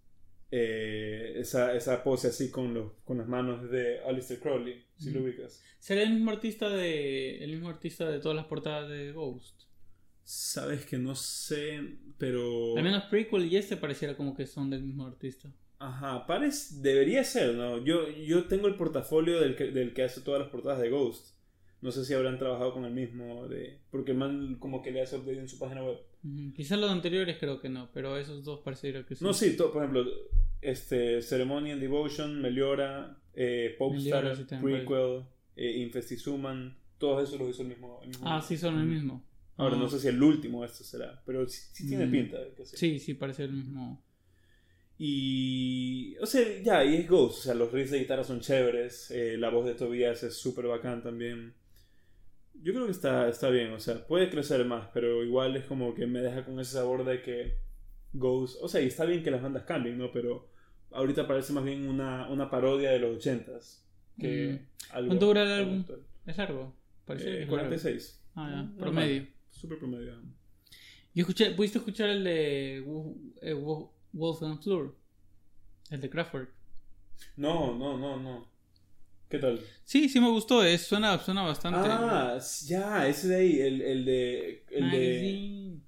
Eh, esa, esa pose así con, los, con las manos de Alistair Crowley, si lo ubicas.
¿Será el mismo artista de. el mismo artista de todas las portadas de Ghost?
Sabes que no sé, pero...
Al menos Prequel y este pareciera como que son del mismo artista.
Ajá, parece, debería ser, ¿no? Yo, yo tengo el portafolio del que, del que hace todas las portadas de Ghost. No sé si habrán trabajado con el mismo, de porque el man como que le hace update en su página web.
Quizás los anteriores creo que no, pero esos dos pareciera que sí.
No, sí, por ejemplo, este, Ceremony and Devotion, Meliora, eh, Popestar,
Meliora, sí, también
Prequel, eh, Infestizuman, todos esos los hizo el mismo. el mismo-
Ah, sí, son el mismo.
Ahora, no
Ah.
sé si el último esto será, pero sí, sí tiene
Mm.
pinta de que sí.
Sí, sí, parece el mismo.
Y. O sea, ya, y es Ghost. O sea, los riffs de guitarra son chéveres. eh, la voz de Tobias es súper bacán también. Yo creo que está, está bien. O sea, puede crecer más, pero igual es como que me deja con ese sabor de que Ghost. O sea, y está bien que las bandas cambien, ¿no? Pero ahorita parece más bien una, una parodia de los ochentas. Que algo-
Mm. ¿Cuánto dura el
algo
álbum?
actual.
¿Es largo? Parece
Eh,
es largo.
46.
Ah, ya, promedio.
Súper promedio.
Yo escuché, ¿pudiste escuchar el de eh, Wo- Wolfgang Flur? El de Kraftwerk.
No, no, no, no. ¿Qué tal?
Sí, sí me gustó, es, suena, suena bastante.
Ah, ya, ese de ahí, el, el de. El de
Magazine.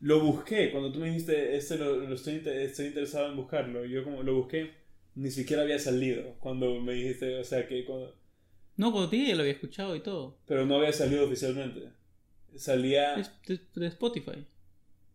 lo busqué, cuando tú me dijiste, este lo, lo estoy, estoy interesado en buscarlo. Yo como lo busqué, ni siquiera había salido. Cuando me dijiste, o sea, que cuando.
No, cuando te lo había escuchado y todo.
Pero no había salido oficialmente. Salía.
Es de, de Spotify.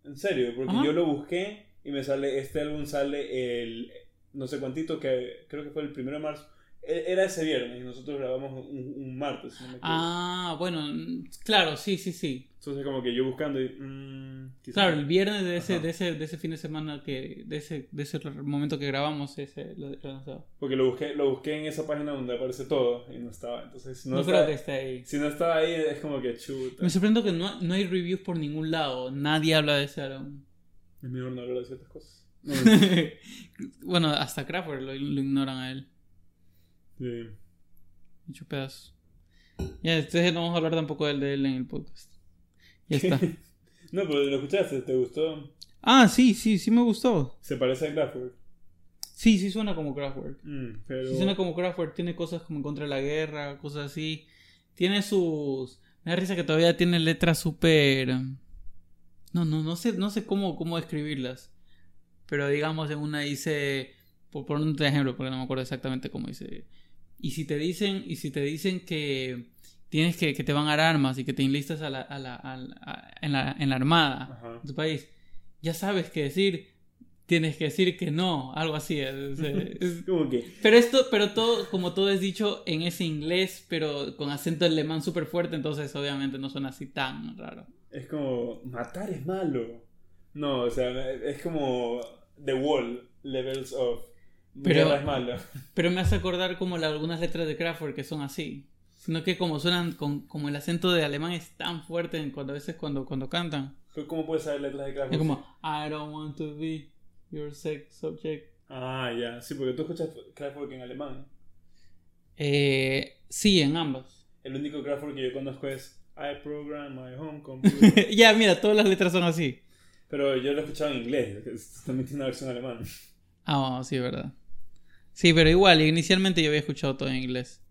En serio, porque
Ajá.
yo lo busqué y me sale. Este álbum sale el. No sé cuántito, que creo que fue el primero de marzo. E- Era ese viernes y nosotros grabamos un, un martes. si no me equivoco.
Ah, bueno, claro, sí, sí, sí.
Entonces, como que yo buscando y. mm,
Claro, el viernes de ese, de ese, de ese fin de semana que, de ese, de ese momento que grabamos, ese lo, lo.
Porque lo busqué, lo busqué en esa página donde aparece todo y no estaba. Entonces, no,
No,
estaba-
creo que esté ahí.
Si no estaba ahí, es como que chuta.
Me sorprendo que no, no hay reviews por ningún lado. Nadie habla de ese álbum.
Es mejor no hablar de ciertas cosas. No,
bueno, hasta lo, lo ignoran a él.
Sí.
Mucho pedazo. Ya, entonces no vamos a hablar tampoco del de él en el podcast. Ya está.
no, pero lo escuchaste, ¿te gustó?
ah, sí, sí, sí me gustó.
Se parece a Kraftwerk.
Sí, sí suena como Kraftwerk.
Mm, pero...
Sí suena como Kraftwerk. Tiene cosas como en contra de la guerra, cosas así. Tiene sus... Me da risa que todavía tiene letras súper... No, no, no sé, no sé cómo, cómo describirlas. Pero digamos, en una dice... Por poner un ejemplo, porque no me acuerdo exactamente cómo dice. Y si te dicen, y si te dicen que tienes que, que te van a dar armas y que te enlistas a la, a la, a la- a- en, la, en la armada
Ajá.
de tu país, ya sabes qué decir, tienes que decir que no, algo así. es- es-
Como que...
pero esto, pero todo, como todo es dicho en ese inglés, pero con acento alemán súper fuerte, entonces obviamente no suena así tan raro.
Es como... Matar es malo. No, o sea, es como... The Wall. Levels of...
Pero-
es malo.
Pero me hace acordar como la- algunas letras de Kraftwerk que son así. Sino que como suenan, con, como el acento de alemán es tan fuerte en cuando a veces cuando, cuando cantan.
¿Cómo puedes saber letras de Kraftwerk?
Es como, I don't want to be your sex object.
Ah, ya. Sí, porque tú escuchas Kraftwerk en alemán.
Eh, sí, en ambas.
El único Kraftwerk que yo conozco es I program my home computer.
ya, mira, todas las letras son así.
Pero yo lo he escuchado en inglés. es- También tiene una versión alemana.
Ah, sí, verdad. Sí, pero igual, inicialmente yo había escuchado todo en inglés.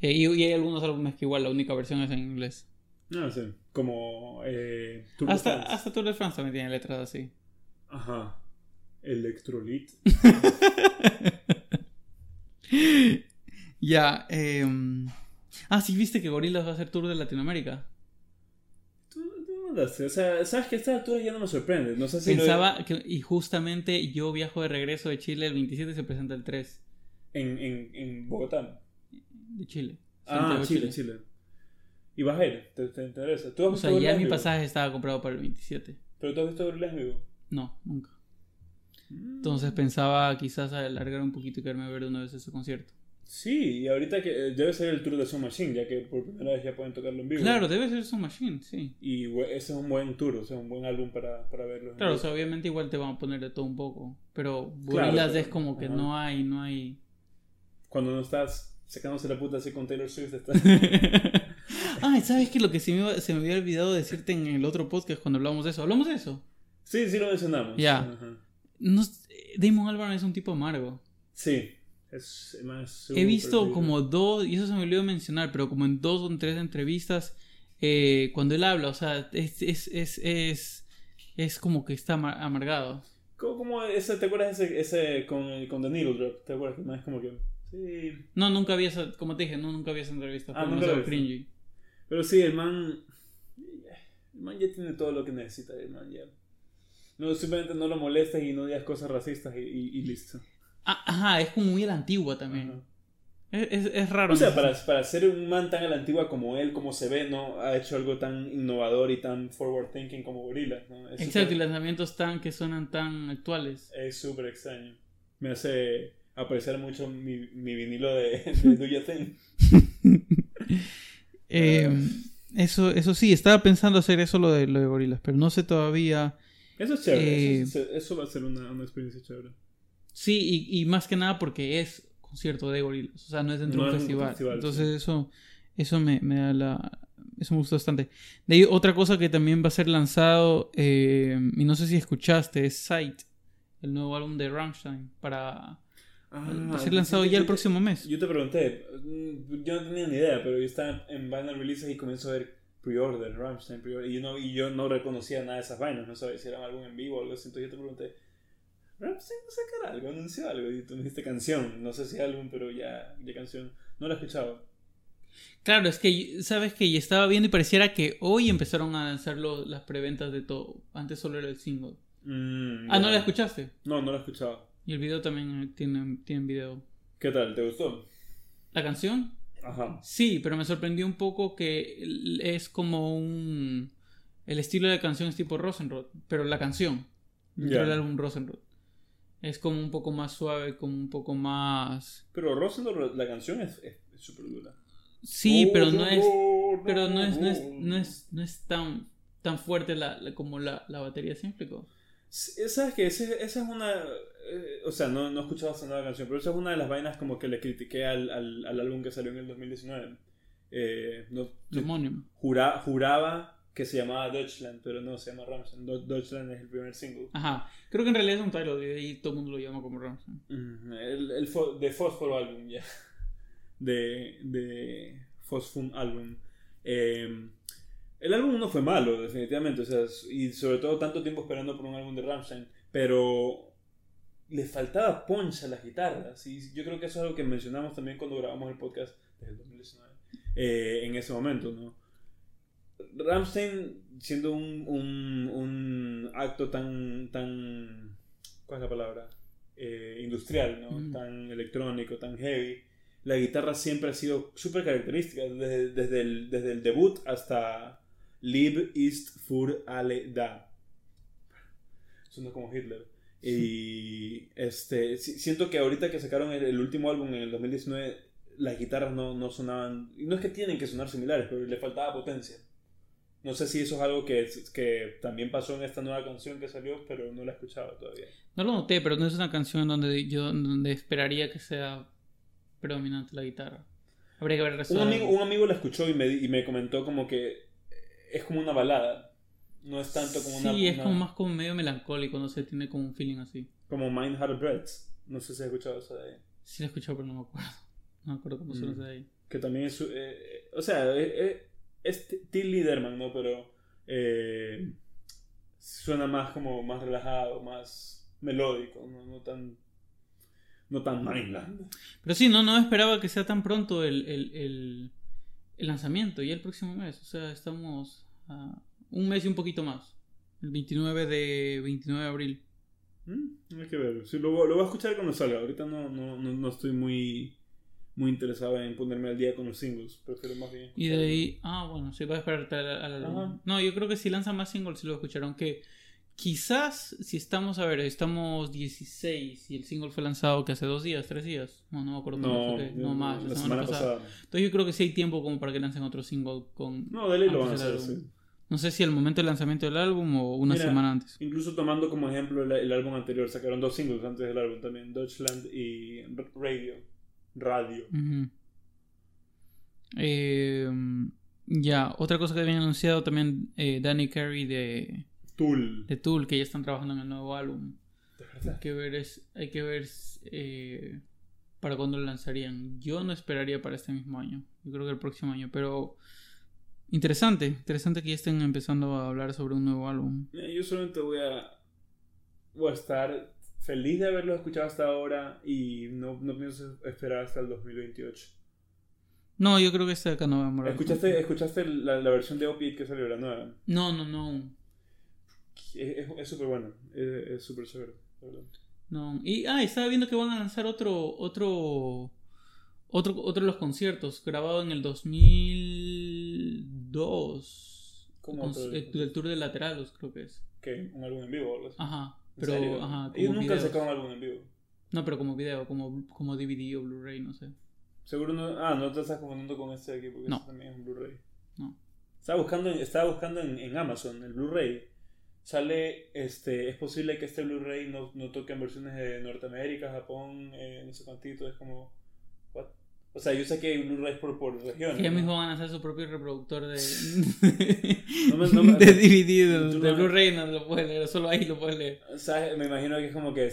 Eh, y, y hay algunos álbumes que igual la única versión es en inglés.
No sé. Como... Eh, Tour de
Hasta,
France.
hasta Tour de France también tiene letras así.
Ajá. Electrolit.
Ya, eh... Ah, sí, viste que Gorillaz va a hacer tour de Latinoamérica.
O sea, sabes que a esta altura ya no me sorprende. No sé si lo-
Pensaba que... Y justamente yo viajo de regreso de Chile el 27 y se presenta el 3
En, en, en Bogotá.
de Chile.
Ah, Chile, Chile. ¿Y vas a ir? ¿Te, te interesa? ¿Tú has
O
visto
sea, ya mi pasaje estaba comprado para el 27.
¿Pero tú has visto Gorillaz vivo?
No, nunca.
Mm.
Entonces pensaba quizás alargar un poquito y quedarme a ver de una vez ese concierto.
Sí, y ahorita que eh, debe ser el tour de Sound Machine, ya que por primera vez ya pueden tocarlo en vivo.
Claro, debe ser Sound Machine, sí.
Y ese es un buen tour, o sea, un buen álbum para, para verlo. en
Claro, o sea, obviamente igual te van a poner de todo un poco. Pero Gorillaz es como que
ajá.
no hay, no hay.
Cuando no estás sacándose la puta así con Taylor Swift, estás...
Ah, ¿sabes qué? Lo que se me, iba- se me había olvidado decirte en el otro podcast cuando hablamos de eso. ¿Hablamos de eso?
Sí, sí lo mencionamos.
Ya.
Ajá.
No, Damon Albarn es un tipo amargo.
Sí. Es más...
He visto
súper
como dos, y eso se me olvidó mencionar, pero como en dos o tres entrevistas, eh, cuando él habla, o sea, es, es, es, es, es como que está amar- amargado.
Como ese, ¿te acuerdas ese, ese con, con The Needle Drop? ¿Te acuerdas? Que más como que... Sí.
No, nunca vi esa, como te dije, no, nunca vi esa entrevista.
Ah, viste.
cringy.
Pero sí, el man... El man ya tiene todo lo que necesita, el man ya... No, simplemente no lo molestes y no digas cosas racistas y, y- y listo.
Ah, ajá, es como muy a la antigua también. Es, es, es raro.
O sea, para, para ser un man tan a la antigua como él, como se ve, ¿no? Ha hecho algo tan innovador y tan forward thinking como Gorilla, ¿no? Es
Exacto, y lanzamientos tan que suenan tan actuales.
Es súper extraño. Me hace apreciar mucho mi, mi vinilo de, de Do Your Thing.
Eh, eso, eso sí, estaba pensando hacer eso lo de, lo de gorilas, pero no sé todavía.
Eso es chévere.
Eh,
eso, eso- eso va a ser una, una experiencia chévere.
Sí, y, y más que nada porque es concierto de gorilas, o sea, no es dentro
No
de un
es un
festival.
festival,
Entonces
sí.
eso, eso me, me da la... Eso me gusta bastante. De ahí otra cosa que también va a ser lanzado, eh, y no sé si escuchaste, es Sight, el nuevo álbum de Rammstein, para va a ser lanzado
Ah, sí,
ya el próximo mes.
Yo te pregunté, mm, yo no tenía ni idea, pero yo estaba en Vinyl Releases y comencé a ver pre-order, Rammstein pre-order, y yo, no, y yo no reconocía nada de esas vainas, no sabía si era algo en vivo o algo así, entonces yo te pregunté, Rammstein va a sacar algo, anunció algo, y tú me dijiste canción, no sé si álbum, pero ya, ya canción, no lo he escuchado.
Claro, es que, ¿sabes que Estaba viendo y pareciera que hoy empezaron a lanzar lo- las preventas de todo. Antes solo era el single.
Mm,
Ah, ¿no
ya.
la escuchaste?
No, no lo he escuchado.
Y el video también tiene, tiene video.
¿Qué tal? ¿Te gustó?
¿La canción?
Ajá.
Sí, pero me sorprendió un poco que es como un... El estilo de canción es tipo Rosenrod, pero la canción, dentro
Ya.
del álbum Rosenrod, es como un poco más suave, como un poco más...
Pero Rosendor, la canción es súper dura.
Sí, pero no es... Pero no es, no es, no es, no es tan, tan fuerte la, la- como la, la batería, ¿sí explico?
Sí, ¿Sabes qué? Ese- esa es una. eh, o sea, no, no he escuchado esa nueva canción, pero esa es una de las vainas como que le critiqué al, al, al álbum que salió en el 2019. Eh, no,
El homónimo.
jura- juraba que se llamaba Deutschland, pero no, se llama Ramstein. Do- Deutschland es el primer single.
Ajá. Creo que en realidad es un Tyler y todo el mundo lo llama como Ramstein.
Mm, El, el fo- de Fósforo álbum, ya. De, de Fosfum álbum. Eh, el álbum no fue malo, definitivamente. O sea, y sobre todo tanto tiempo esperando por un álbum de Rammstein. Pero le faltaba punch a las guitarras. Y yo creo que eso es algo que mencionamos también cuando grabamos el podcast desde el 2019. eh, en ese momento, ¿no? Rammstein, siendo un, un, un acto tan, tan. ¿Cuál es la palabra? Eh, industrial, ¿no?
Mm.
Tan electrónico, tan heavy. La guitarra siempre ha sido súper característica, desde, desde, el, desde el debut hasta Lieb ist für alle da. Suena como Hitler. Y este, si- siento que ahorita que sacaron el, el último álbum en el 2019, las guitarras no, no sonaban. y No es que tienen que sonar similares, pero le faltaba potencia. No sé si eso es algo que, que también pasó en esta nueva canción que salió, pero no la he escuchado todavía.
No lo noté, pero no es una canción donde yo donde esperaría que sea predominante la guitarra. Habría que ver el resto
Un amigo, un amigo la escuchó y me, y me comentó como que es como una balada. No es tanto como una.
Sí, es
una-
como más como medio melancólico, no sé, tiene como un feeling así.
Como Mind Heart Breads. No sé si has escuchado eso de ahí.
Sí lo he escuchado, pero no me acuerdo. No me acuerdo cómo suena
Mm.
ese de ahí.
Que también es. eh, eh, o sea, eh, eh, es Till Liederman, ¿no? Pero. eh, suena más como. Más relajado, más melódico, no, no tan. No tan Mindland.
Pero sí, no, no esperaba que sea tan pronto el, el, el, el lanzamiento, ya el próximo mes. O sea, estamos a un mes y un poquito más. El 29 de, 29 de abril.
Mm, Hay que ver. Sí, lo, voy- lo voy a escuchar cuando salga. Ahorita no, no, no, no estoy muy. Muy interesado en ponerme al día con los singles. Prefiero más bien.
Y de ahí, ah, bueno, sí, va a al álbum.
Ajá.
No, yo creo que si lanza más singles, sí lo escucharon. Que quizás, si estamos, a ver, estamos 16 y el single fue lanzado que hace dos días, tres días. No, no me acuerdo
No,
fue no más,
la semana pasada.
Entonces yo creo que sí hay tiempo como para que lancen otro single con...
No, de ley lo van a hacer, sí.
No sé si al momento del lanzamiento del álbum o una
Mira,
semana antes.
Incluso tomando como ejemplo el, el álbum anterior, sacaron dos singles antes del álbum también, Deutschland y R- Radio.
Eh, Ya, otra cosa que habían anunciado también eh, Danny Carey de,
Tool.
de Tool, que ya están trabajando en el nuevo álbum.
De
Hay que ver, es, hay que ver eh, para cuándo lo lanzarían. Yo no esperaría para este mismo año. Yo creo que el próximo año. Pero interesante, interesante que ya estén empezando a hablar sobre un nuevo álbum.
Yo solamente voy a, voy a estar feliz de haberlo escuchado hasta ahora y no, no pienso esperar hasta el 2028.
No, yo creo que este de acá no va a demorar.
¿Escuchaste, escuchaste la, la versión de Opiate que salió, la nueva?
No, no, no.
Es súper bueno, es súper chévere.
No. Y ah, estaba viendo que van a lanzar otro otro otro otro de los conciertos grabado en el 2002.
¿Cómo
Con- eh, del tour de Lateralos, creo que es.
¿Qué? ¿Un álbum en vivo o algo así?
Ajá,
¿En
pero ajá,
Ellos nunca
videos.
sacado un álbum en vivo.
No, pero como video, como como DVD o Blu-ray, no sé.
Seguro no. Ah, no te estás confundiendo con este de aquí porque
No.
este también es un Blu-ray.
No.
Estaba buscando, estaba buscando en, en Amazon el Blu-ray. Sale, este, es posible que este Blu-ray no, no toque en versiones de Norteamérica, Japón, eh, no sé cuántito, es como... what? O sea, yo sé que hay Blu-rays por, por regiones.
Que ya mismo van a hacer su propio reproductor de,
No me- no me-
de
Tú
de,
no-
Blu-ray, no lo puedes leer, solo ahí lo puedes leer.
¿Sabes? Me imagino que es como que,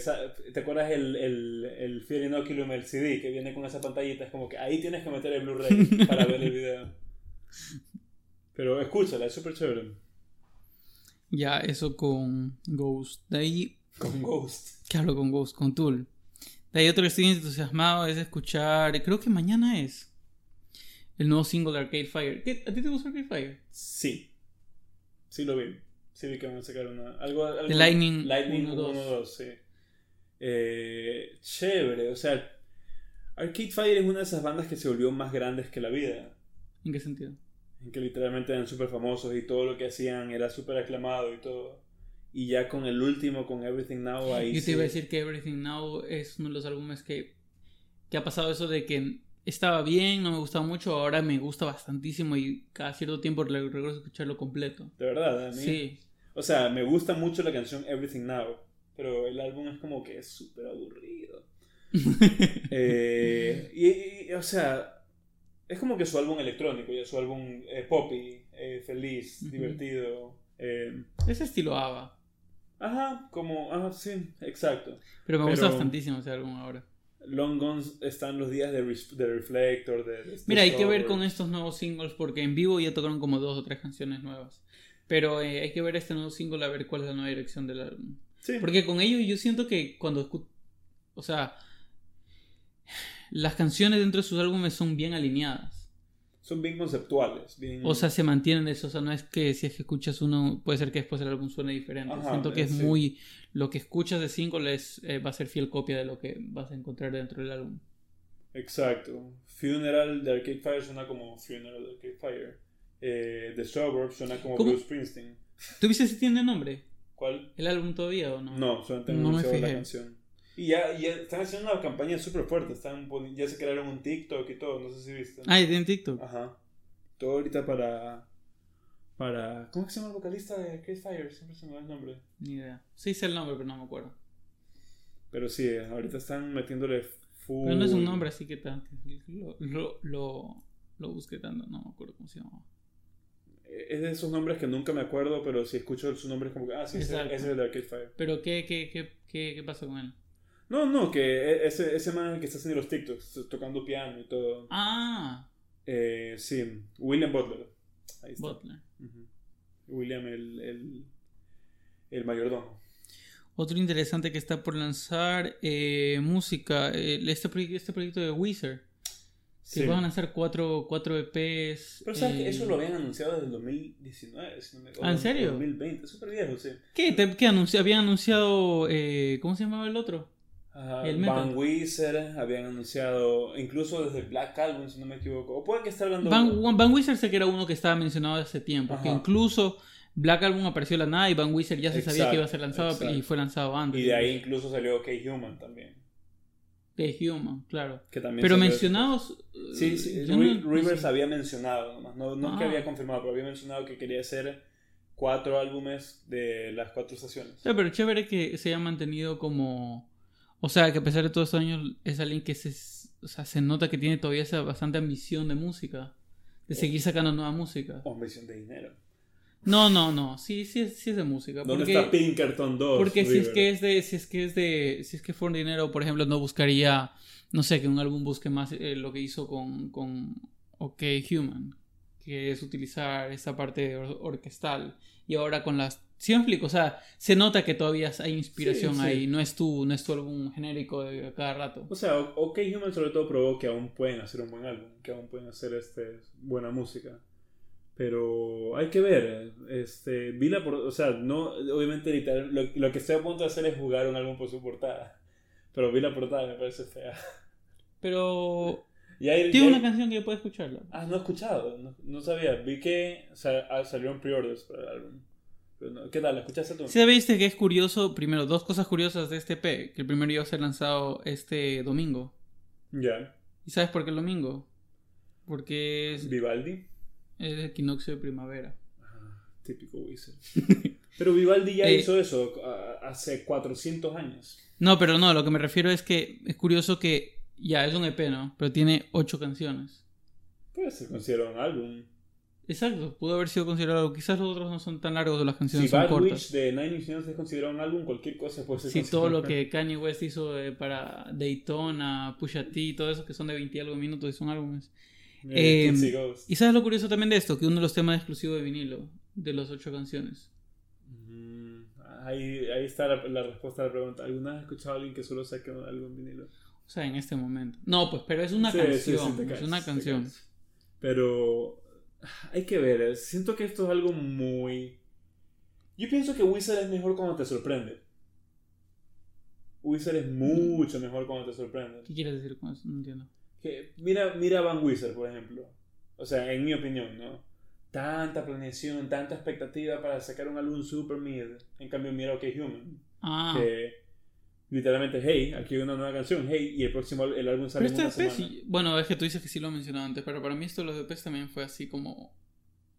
¿te acuerdas el, el, el Fear Inoculum, el CD, que viene con esa pantallita? Es como que ahí tienes que meter el Blu-ray para ver el video. Pero escúchala, es súper chévere.
Ya, eso con Ghost. De ahí,
Con Ghost.
¿qué hablo con Ghost? Con Tool. De ahí otro que estoy entusiasmado es escuchar, creo que mañana es, el nuevo single de Arcade Fire. ¿A ti te gusta Arcade Fire?
Sí. Sí lo vi. Sí vi que van a sacar una... Algo, algo
The Lightning
Lightning
1,
1,
2.
2, sí. Eh, chévere, o sea... Arcade Fire es una de esas bandas que se volvió más grandes que la vida.
¿En qué sentido?
En que literalmente eran súper famosos y todo lo que hacían era súper aclamado y todo. Y ya con el último, con Everything Now, ahí
Yo te
sí-
iba a decir que Everything Now es uno de los álbumes que, que ha pasado eso de que estaba bien, no me gustaba mucho, ahora me gusta bastantísimo y cada cierto tiempo le regreso a escucharlo completo.
De verdad, a mí.
Sí.
O sea, me gusta mucho la canción Everything Now, pero el álbum es como que es súper aburrido. Eh, y, y, o sea, es como que su álbum electrónico, ya su álbum eh, poppy, eh, feliz, divertido. eh,
Ese estilo ABBA.
Ajá, como, ajá, sí, exacto.
Pero me gusta
Pero-
bastantísimo ese álbum ahora.
Long Guns están los días de, de Reflector, de, de
Mira, hay que ver con estos nuevos singles porque en vivo ya tocaron como dos o tres canciones nuevas. Pero eh, hay que ver este nuevo single a ver cuál es la nueva dirección del álbum.
Sí,
Porque con ellos yo siento que cuando escu- O sea, las canciones dentro de sus álbumes son bien alineadas.
Son bien conceptuales. Bien...
O sea, se mantienen eso. O sea, no es que si es que escuchas uno, puede ser que después el álbum suene diferente.
Ajá,
siento que es
sí.
muy. Lo que escuchas de single es, eh, va a ser fiel copia de lo que vas a encontrar dentro del álbum.
Exacto. Funeral de Arcade Fire suena como Funeral de Arcade Fire. Eh, The Suburbs suena como
¿Cómo?
Bruce Springsteen.
¿Tú viste si tiene nombre?
¿Cuál?
¿El álbum todavía o no?
No, solamente
No me
anunciado la
fijé.
canción. Y ya, ya están haciendo una campaña súper fuerte. Están ya se crearon un TikTok y todo. No sé si viste.
Ah, y tiene TikTok.
Ajá. Todo ahorita para. Para. ¿Cómo es que se llama el vocalista de Arcade Fire? Siempre se me va el nombre.
Ni idea. Sí sé el nombre, pero no me acuerdo.
Pero sí, ahorita están metiéndole full.
Pero no es un nombre así que tan. Lo, lo, lo, lo busqué tanto, no me acuerdo cómo se llamaba.
Es de esos nombres que nunca me acuerdo, pero si escucho su nombre es como que. Ah, sí, ese, es el de Arcade Fire.
Pero, ¿qué, qué, qué, qué, qué pasa con él?
No, no, que e- ese, ese man que está haciendo los TikToks, tocando piano y todo.
Ah,
Eh, sí, William Butler. Ahí está.
Butler.
William, el, el, el mayordomo.
Otro interesante que está por lanzar, eh, música, eh, este, este proyecto de Weezer, que
Sí.
van a lanzar cuatro, cuatro EPs.
Pero sabes que
eh,
eso lo habían anunciado desde el 2019. si no me-
¿Ah, en serio?
2020, es súper viejo, sí.
¿Qué? ¿Te- qué anunci- habían anunciado, eh, ¿cómo se llamaba el otro?
Ajá,
El metal.
Van Weezer habían anunciado, incluso desde Black Album, si no me equivoco. O puede que esté hablando.
Van, Van Weezer sé que era uno que estaba mencionado hace tiempo, que
Ajá.
incluso Black Album apareció de la nada y Van Weezer ya se sabía que iba a ser lanzado
exacto.
y fue lanzado antes.
y de ahí incluso salió K-Human también.
De Human, claro.
Que también
Pero mencionados...
Sí, sí,
no- no
Rivers
sé.
había mencionado, nomás. No, no es que
Ah.
había confirmado, pero había mencionado que quería hacer cuatro álbumes de las cuatro estaciones.
O sea, pero chévere que se haya mantenido como... O sea, que a pesar de todos estos años es alguien que se, o sea, se nota que tiene todavía esa bastante ambición de música. de seguir sacando nueva música.
O ambición de dinero.
No, no, no. Sí, sí, es- sí es de música.
¿Dónde
porque,
está Pinkerton 2?
porque si es que es de, si es que es de, si es que fuera dinero, por ejemplo, no buscaría, no sé, que un álbum busque más eh, lo que hizo con, con OK Human, que es utilizar esa parte or- orquestal. Y ahora con las, sí me explico, o sea, se nota que todavía hay inspiración
Sí, sí.
ahí, no es tu, no es tu álbum genérico de cada rato.
O sea, OK Human sobre todo probó que aún pueden hacer un buen álbum, que aún pueden hacer este, buena música. Pero hay que ver, este, vi la por- o sea, no, obviamente literal- lo, lo que estoy a punto de hacer es jugar un álbum por su portada. Pero vi la portada me parece fea.
Pero
Y ahí,
tiene
y
una
ahí-
canción que yo puedo escucharla.
Ah, no he escuchado, no, no sabía. Vi que o sea, ah, salieron pre-orders para el álbum. ¿Qué tal? ¿La escuchaste tú?
¿Sí viste que es curioso? Primero, dos cosas curiosas de este P. Que el primero iba a ser lanzado este domingo.
Ya.
¿Y sabes por qué el domingo? Porque es
Vivaldi.
el equinoccio de primavera.
Ah, típico Wizard. Pero Vivaldi ya
Eh,
hizo eso hace 400 años.
No, pero no, lo que me refiero es que es curioso que ya es un EP, ¿no? Pero tiene ocho canciones.
Puede ser considerado un álbum.
Exacto, pudo haber sido considerado. Quizás los otros no son tan largos las
Si
canciones son
Bad
cortas.
Witch de Nine Inch Nails es considerado un álbum, cualquier cosa puede ser
Sí, todo lo que Kanye West hizo eh, para Daytona, Pusha T, todo eso que son de 20 y algo minutos y son álbumes.
Eh,
Eh,
Ghost.
¿Y sabes lo curioso también de esto? Que uno de los temas exclusivos de vinilo, de las ocho canciones.
Mm, ahí, ahí está la, la respuesta a la pregunta. ¿Alguna vez has escuchado a alguien que solo saque un álbum vinilo?
O sea, en este momento. No, pues, pero es una
Sí,
canción.
sí,
es
caes,
una canción.
Pero hay que ver. eh, Siento que esto es algo muy. Yo pienso que Wizard es mejor cuando te sorprende. Wizard es mucho mejor cuando te sorprende.
¿Qué quieres decir con eso? No entiendo.
Que, mira, mira Van Wizard, por ejemplo. O sea, en mi opinión, ¿no? Tanta planeación, tanta expectativa para sacar un álbum super mid. En cambio, mira OK Human.
Ah,
Que literalmente, hey, aquí hay una nueva canción, hey, y el próximo el álbum sale
pero
en una semana.
sí- bueno, es que tú dices que sí lo he mencionado antes, pero para mí esto de los EPs también fue así como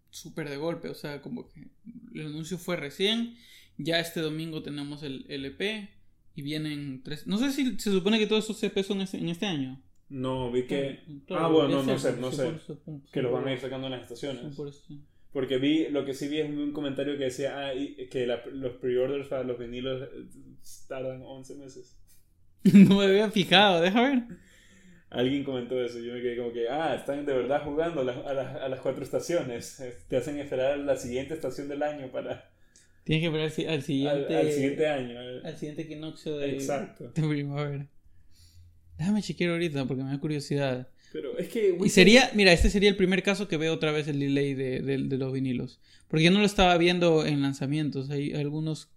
súper de golpe. O sea, como que el anuncio fue recién. Ya este domingo tenemos el, el EP y vienen tres. No sé si se supone que todos esos EPs son en este año.
No, vi que... Ah, bueno, no, no sé, no sé. Que los van a ir sacando en las estaciones.
por eso.
Porque vi, lo que sí vi es un comentario que decía ah, y- que la- los pre-orders para los vinilos eh, tardan 11 meses.
no me había fijado, deja ver.
Alguien comentó eso, yo me quedé como que, ah, están de verdad jugando a las, a las, a las cuatro estaciones. Te hacen esperar la siguiente estación del año para...
Tienes que esperar al, si- al
Al,
siguiente.
al siguiente año.
al siguiente equinoccio de,
Exacto.
de primavera. Déjame chequear ahorita porque me da curiosidad.
Pero es que...
Y sería, mira, este sería el primer caso que veo otra vez el delay de, de- de los vinilos. Porque yo no lo estaba viendo en lanzamientos. Hay algunos.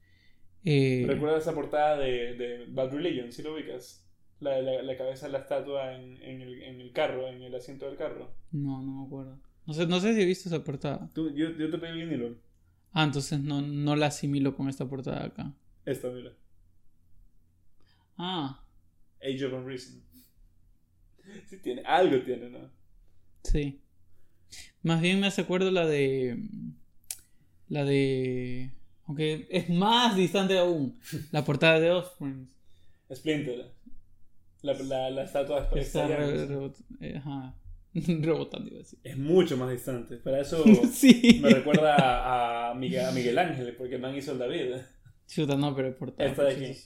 eh,
¿Recuerdas esa portada de, de Bad Religion? ¿Sí lo ubicas? La, la, la cabeza de la estatua en, en, el, en el carro, en el asiento del carro.
no, no me acuerdo. No sé, no sé si he visto esa portada.
Tú, yo, yo te pedí vinilo.
Ah, entonces no, no la asimilo con esta portada de acá.
Esta, mira.
Ah,
Age of Unreason. Sí tiene, algo tiene, ¿no?
sí. Más bien me hace acuerdo la de. La de. Aunque es más distante aún. La portada de Offspring.
Splinter. La, la, la estatua de
Está re- rebot- eh, ajá. rebotando, iba a decir.
Es mucho más distante. Para eso
sí.
me recuerda a, a Miguel, a Miguel Ángel, porque man hizo el David.
Chuta, no, pero portada.
Esta de aquí.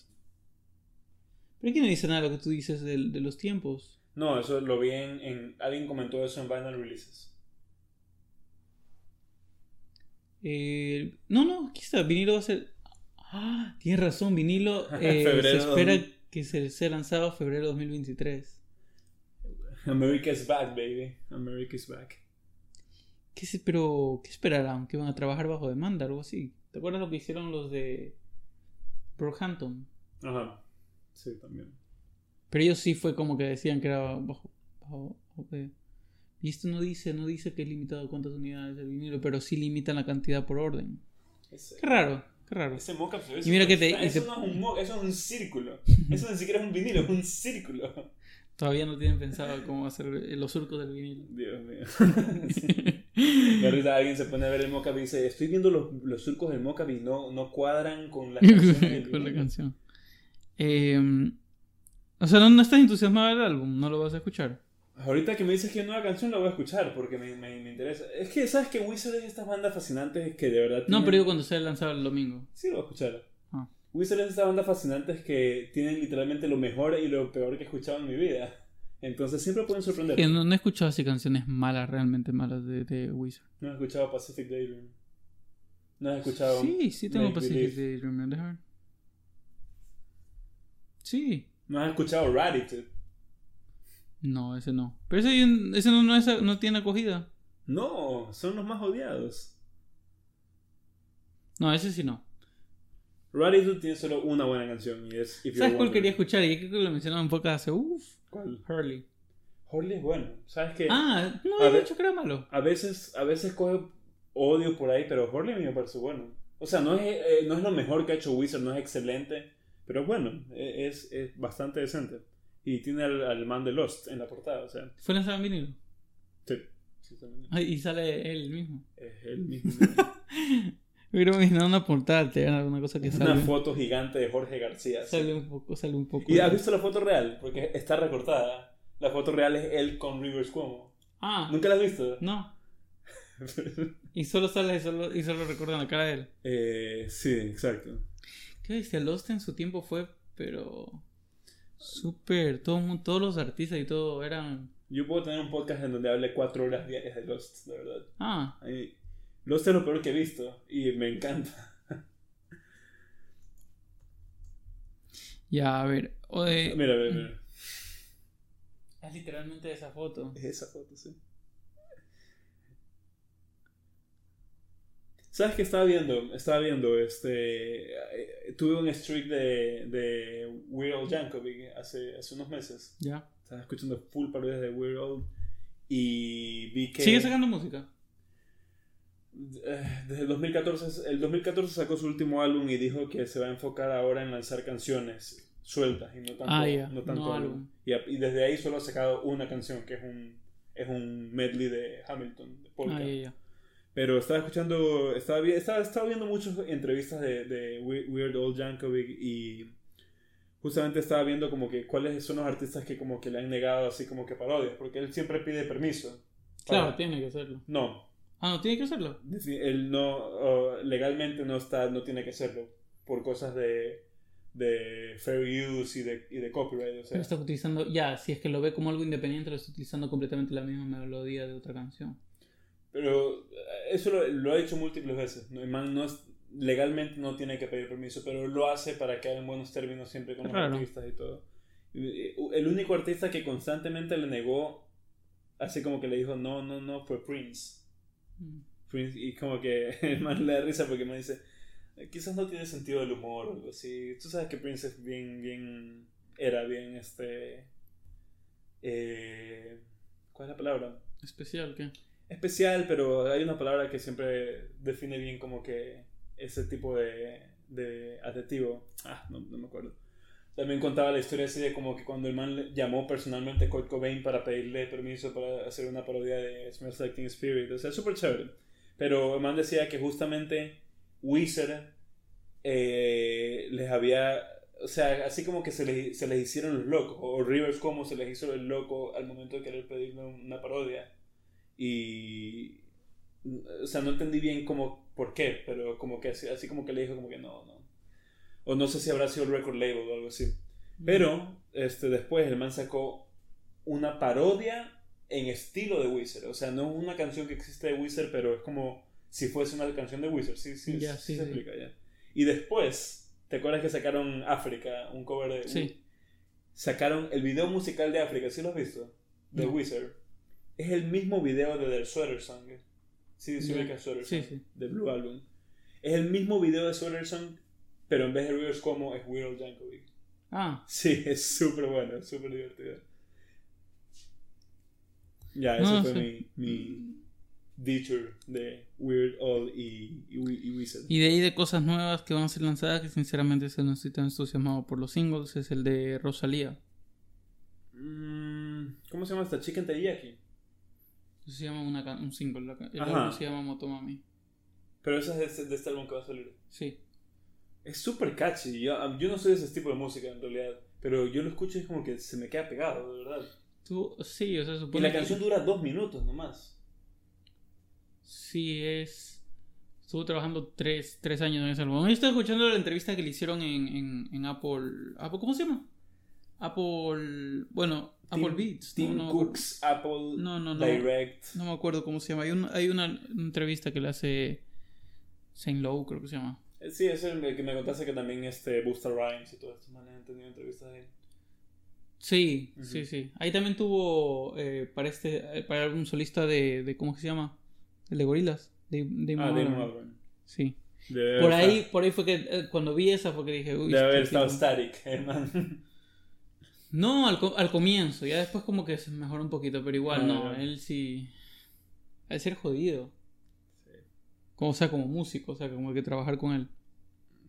Pero aquí no dice nada de lo que tú dices del- de, los tiempos.
No, eso lo vi en, en- Alguien comentó eso en Vinyl Releases.
Eh, no, no, aquí está. Vinilo va a ser. Ah, tienes razón. Vinilo eh, se espera que se sea lanzado febrero de 2023.
America's back, baby. America's back.
¿Qué se, pero, ¿qué esperarán? ¿Que van a trabajar bajo demanda algo así? ¿Te acuerdas lo que hicieron los de Brockhampton?
Ajá. Sí, también.
Pero ellos sí fue como que decían que era bajo. bajo ok. Y esto no dice, no dice que es limitado a cuántas unidades del vinilo, pero sí limitan la cantidad por orden.
Ese,
Qué raro, qué raro.
ese mockup se ve
Y mira que te-
Eso
te-
no es un mo- eso es un círculo. Eso ni siquiera es un vinilo, es un círculo.
Todavía no tienen pensado cómo hacer los surcos del vinilo.
Dios mío. Y ahorita alguien se pone a ver el mockup y dice, estoy viendo los, los surcos del mockup y no, no cuadran con las canciones del
Con la
vinilo".
canción. Eh, o sea, ¿no, no estás entusiasmado del álbum? ¿No lo vas a escuchar?
Ahorita que me dices que hay nueva canción la voy a escuchar porque me, me, me interesa. Es que, ¿sabes que Wizard es estas bandas fascinantes que de verdad...
No,
tienen-
pero digo cuando se lanzado el domingo.
Sí, lo voy a escuchar.
Ah.
Wizard es estas bandas fascinantes que tienen literalmente lo mejor y lo peor que he escuchado en mi vida. Entonces siempre pueden sorprender.
Que no, no he escuchado así canciones malas, realmente malas de, de Wizard.
No has escuchado Pacific Daydream. No has escuchado...
Sí, sí tengo
Make
Pacific. Daydream, déjame ver. Sí.
No has escuchado Ratitude.
No, ese no. Pero ese, ese no, no, es- no tiene acogida.
No, son los más odiados.
No, ese sí no.
Ratitude tiene solo una buena canción y es If
¿Sabes cuál quería escuchar? Y creo que lo mencionaron un poco hace. Uff,
¿Cuál?
Hurley.
Horley es bueno. ¿Sabes qué?
Ah, no
A ver.
dicho que era malo.
A veces, a veces coge odio por ahí, pero Horley a mí me parece bueno. O sea, no es, eh, no es lo mejor que ha hecho Wizard, no es excelente, pero bueno, e- es, es bastante decente. Y tiene al, al man de Lost en la portada, o sea,
¿Fue lanzado en vinilo?
sí, sí,
Ah, y sale él mismo.
es el mismo.
Pero imaginando una portada, te era una cosa que
Una
sale.
foto gigante de Jorge García. sí.
Sale un poco, sale un poco.
¿Y has visto la foto real? Porque está recortada. La foto real es él con Rivers Cuomo.
Ah,
¿Nunca la has visto?
no. Y solo sale y solo, y solo recuerdan la cara de él.
eh, sí, exacto.
¿Qué bestia? Lost en su tiempo fue, pero. Súper. Todo, todos los artistas y todo eran.
Yo puedo tener un podcast en donde hable cuatro horas diarias de Lost, de verdad.
Ah,
Lost es lo peor que he visto y me encanta.
ya, a ver. o de-
Mira, mira, mira.
Es literalmente esa foto.
Es esa foto, sí. ¿Sabes qué estaba viendo? Estaba viendo, este... eh, Tuve un streak de, de Weird Al Yankovic hace, hace unos meses.
Ya.
Estaba escuchando full parodias de Weird Al y vi que...
¿Sigue sacando música?
Eh, Desde el 2014, el 2014 sacó su último álbum y dijo que se va a enfocar ahora en lanzar canciones sueltas y no tanto,
Ah,
no tanto
no
álbum.
álbum.
Y, desde ahí solo ha sacado una canción que es un, es un medley de Hamilton, de polka.
Ah, ya.
Pero estaba escuchando, estaba, vi- estaba, estaba viendo muchas entrevistas de, de We- Weird Old Yankovic y justamente estaba viendo como que cuáles son los artistas que como que le han negado así como que parodias, porque él siempre pide permiso.
Claro,
para-
tiene que hacerlo.
No,
Ah, no, tiene que hacerlo.
Él no, o, legalmente no está, no tiene que hacerlo por cosas de, de fair use y de, y de copyright. O sea,
Pero está utilizando, ya, si es que lo ve como algo independiente, lo está utilizando completamente la misma melodía de otra canción.
Pero eh, eso lo, lo ha hecho múltiples veces. ¿no? El man no es, legalmente no tiene que pedir permiso, pero lo hace para que haya buenos términos siempre con los
Claro.
artistas y todo. Eh, El único artista que constantemente le negó, así como que le dijo no, no, no, fue Prince.
Mm.
Prince, y como que el man le da risa porque me dice, "Eh, quizás no tiene sentido del humor o algo así. Tú sabes que Prince es bien, bien, era bien, este, eh, ¿cuál es la palabra?
Especial, ¿qué?
Especial, pero hay una palabra que siempre define bien como que ese tipo de, de adjetivo. Ah, no, no me acuerdo. También contaba la historia así de como que cuando el man llamó personalmente a Kurt Cobain para pedirle permiso para hacer una parodia de Smells Like Teen Spirit. O sea, súper chévere. Pero el man decía que justamente Weezer eh, les había... O sea, así como que se les, se les hicieron los locos. O Rivers como se les hizo el loco al momento de querer pedirle una parodia. Y... O sea, no entendí bien como por qué, pero como que así, así como que le dijo como que no, no. O no sé si habrá sido el record label o algo así. Pero este, después el man sacó una parodia en estilo de Wizard. O sea, no es una canción que existe de Wizard, pero es como si fuese una canción de Wizard. Sí, sí, sí,
sí,
se
sí.
explica ya. Y después, ¿te acuerdas que sacaron África, un cover de...
Sí.
Sacaron el video musical de África, ¿sí lo has visto? De
No.
Wizard. Es el mismo video de The Sweater Song. Sí, sí, ubica Sweater Song,
sí.
de Blue Album. Es el mismo video de Sweater Song, pero en vez de Rivers como es Weird Al Yankovic.
Ah,
Sí, es súper bueno, súper divertido. Ya, eso
No,
fue
sí.
mi, mi feature de Weird Al y, y, y Wizard.
y de ahí de cosas nuevas que van a ser lanzadas, que sinceramente se no estoy tan entusiasmado por los singles, es el de Rosalía.
Mm, ¿Cómo se llama esta? Chicken Teriyaki.
Se llama una, un single, la el
Ajá.
álbum se llama Motomami.
Pero esa es de este, de este álbum que va a salir.
Sí.
Es súper catchy. Yo, yo no soy de ese tipo de música en realidad. Pero yo lo escucho y es como que se me queda pegado, de verdad.
Tú, sí, o sea,
Y
supone
la
que-
canción dura dos minutos nomás.
Sí, es. Estuvo trabajando tres, tres años en ese álbum. Yo estaba escuchando la entrevista que le hicieron en, en, en Apple, Apple. ¿Cómo se llama? Apple. Bueno, Apple Beats.
Tim
no, no,
Cooks, Apple
No, no, no.
Direct.
No me acuerdo cómo se llama. Hay, un- hay una entrevista que le hace Saint Lowe, creo que se llama.
Eh, Sí, es el que me contaste que también este Busta Rhymes y todos estos manes han tenido entrevistas de él.
Sí, sí, sí. Ahí también tuvo eh, para este eh, para álbum solista de, de ¿cómo se llama? El de Gorilas. De, Damon
Ah. Damon.
Sí.
Debe
Por
haber
ahí,
estado-
por ahí fue que eh, cuando vi esa fue que dije, uy,
Debe haber
este
estado
tipo-
Static, man.
No, al, al comienzo, ya después como que se mejoró un poquito, pero igual no, él sí. Al ser jodido.
Sí.
Como, o sea, como músico, o sea, como hay que trabajar con él.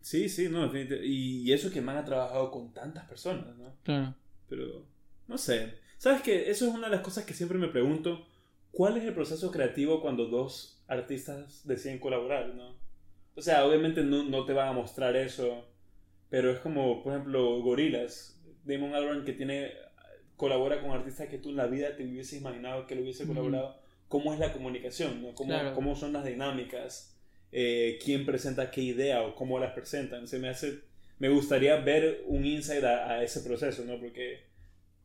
Sí, sí, no, definitivamente. Y, y eso que man ha trabajado con tantas personas, ¿no?
Claro.
Pero, no sé. ¿Sabes qué? Eso es una de las cosas que siempre me pregunto. ¿Cuál es el proceso creativo cuando dos artistas deciden colaborar, no? O sea, obviamente no, no te van a mostrar eso, pero es como, por ejemplo, Gorillaz. Damon Albarn que tiene colabora con artistas que tú en la vida te hubieses imaginado que lo hubiese colaborado. ¿Cómo es la comunicación? ¿no? ¿Cómo,
Claro.
¿Cómo son las dinámicas? Eh, ¿Quién presenta qué idea o cómo las presentan? Se me hace... Me gustaría ver un insight a, a ese proceso, ¿no? Porque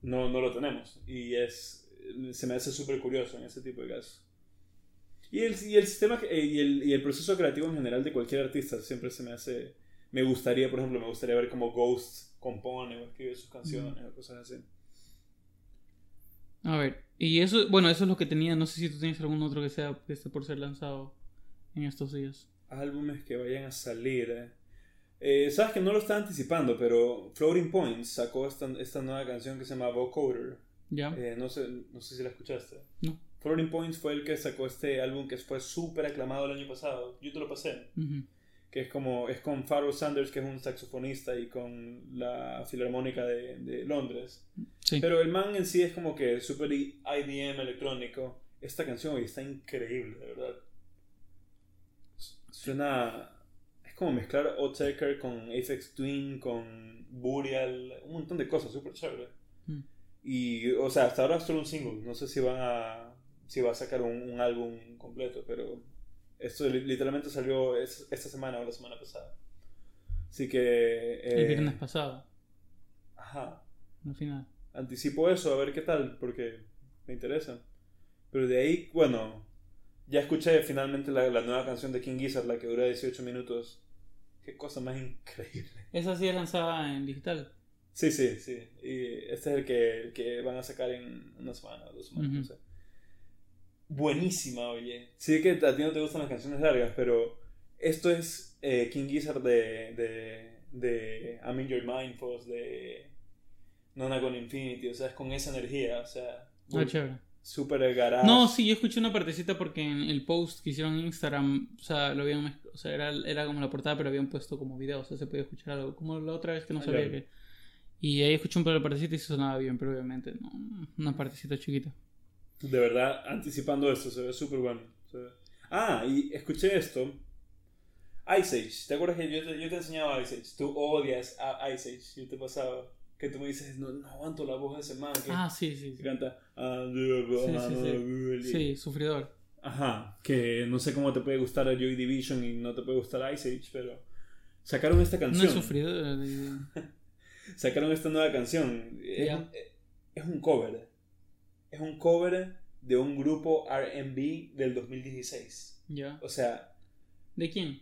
no, no lo tenemos. Y es, se me hace súper curioso en ese tipo de casos. Y el, y el sistema, eh, y el, y el proceso creativo en general de cualquier artista siempre se me hace... Me gustaría, por ejemplo, me gustaría ver cómo Ghost compone o escribe sus canciones o cosas así.
A ver, y eso, bueno, eso es lo que tenía, no sé si tú tienes algún otro que sea que esté por ser lanzado en estos días.
Álbumes que vayan a salir. eh. Eh, Sabes que no lo estaba anticipando, pero Floating Points sacó esta, esta nueva canción que se llama Vocoder.
¿Ya?
Eh, no, sé, no sé si la escuchaste.
No.
Floating Points fue el que sacó este álbum que fue súper aclamado el año pasado. Yo te lo pasé.
Ujú.
Que es como es con Pharoah Sanders, que es un saxofonista, y con la Filarmónica de, de Londres.
Sí.
Pero el man en sí es como que súper IDM electrónico. Esta canción hoy está increíble, de verdad. Suena. Es como mezclar Otecker con Aphex Twin, con Burial, un montón de cosas, súper chévere.
Mm.
Y, o sea, hasta ahora es solo un single. No sé si van a. Si va a sacar un, un álbum completo, pero. Esto li- literalmente salió es- esta semana o la semana pasada. Así que.
El
eh,
viernes pasado,
Ajá
al final.
anticipo eso, a ver qué tal, porque me interesa. Pero de ahí, bueno, ya escuché finalmente la, la nueva canción de King Gizzard, la que dura 18 minutos. Qué cosa más increíble.
Esa sí es lanzada en digital.
Sí, sí, sí. Y este es el que, el que van a sacar en una semana, dos semanas, no sé. Buenísima, oye. Sí que a ti no te gustan las canciones largas, pero esto es eh, King Gizzard de, de, de I'm in Your Mind, de Nona con Infinity, o sea, es con esa energía, o sea,
Ah, chévere.
súper garage.
No, sí, yo escuché una partecita porque en el post que hicieron en Instagram, o sea, lo habían, o sea, era, era como la portada, pero habían puesto como video, o sea, se podía escuchar algo, como la otra vez que no
Ah,
sabía que... Y ahí escuché un par de partecitas y se sonaba bien, pero obviamente no, una partecita chiquita.
De verdad, anticipando esto, se ve súper bueno. ve- Ah, y escuché esto. Ice Age, ¿te acuerdas que yo te, yo te enseñaba Ice Age? Tú odias a Ice Age, yo te pasaba. Que tú me dices, no, no aguanto la voz de ese man que,
Ah, sí, sí,
que
sí.
canta.
sí, Sí, sufridor.
Ajá, que no sé cómo te puede gustar a Joy Division y no te puede gustar Ice Age, pero sacaron esta
No
canción.
es sufridor. eh,
sacaron esta nueva canción. Es,
Ya.
un, es un cover. Es un cover de un grupo RB del 2016.
Ya.
O sea,
¿De quién?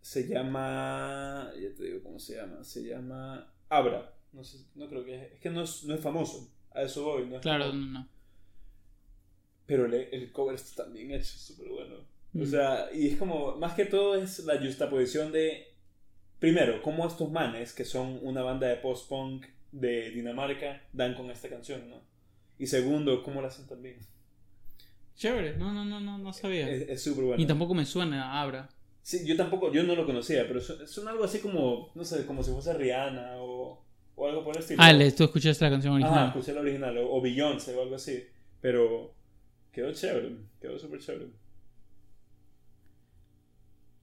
se llama. Ya te digo cómo se llama. Se llama Abra. No, sé, no creo que es. Es que no es, no es famoso. A eso voy. No es
Claro,
famoso.
no, no.
Pero le- el cover está tan bien hecho, súper bueno. O
Mm.
sea, y es como. Más que todo es la justaposición de. Primero, cómo estos manes, que son una banda de post-punk de Dinamarca, dan con esta canción, ¿no? Y segundo, cómo la hacen también.
Chévere, no, no, no, no, no sabía.
Es súper bueno.
Y tampoco me suena a Abra.
Sí, yo tampoco, yo no lo conocía, pero son, algo así como, no sé, como si fuese Rihanna o, o algo por el estilo.
Ah, tú escuchaste la canción
Ah,
original.
escuché la original, o, o Beyoncé o algo así. Pero quedó chévere, quedó súper chévere.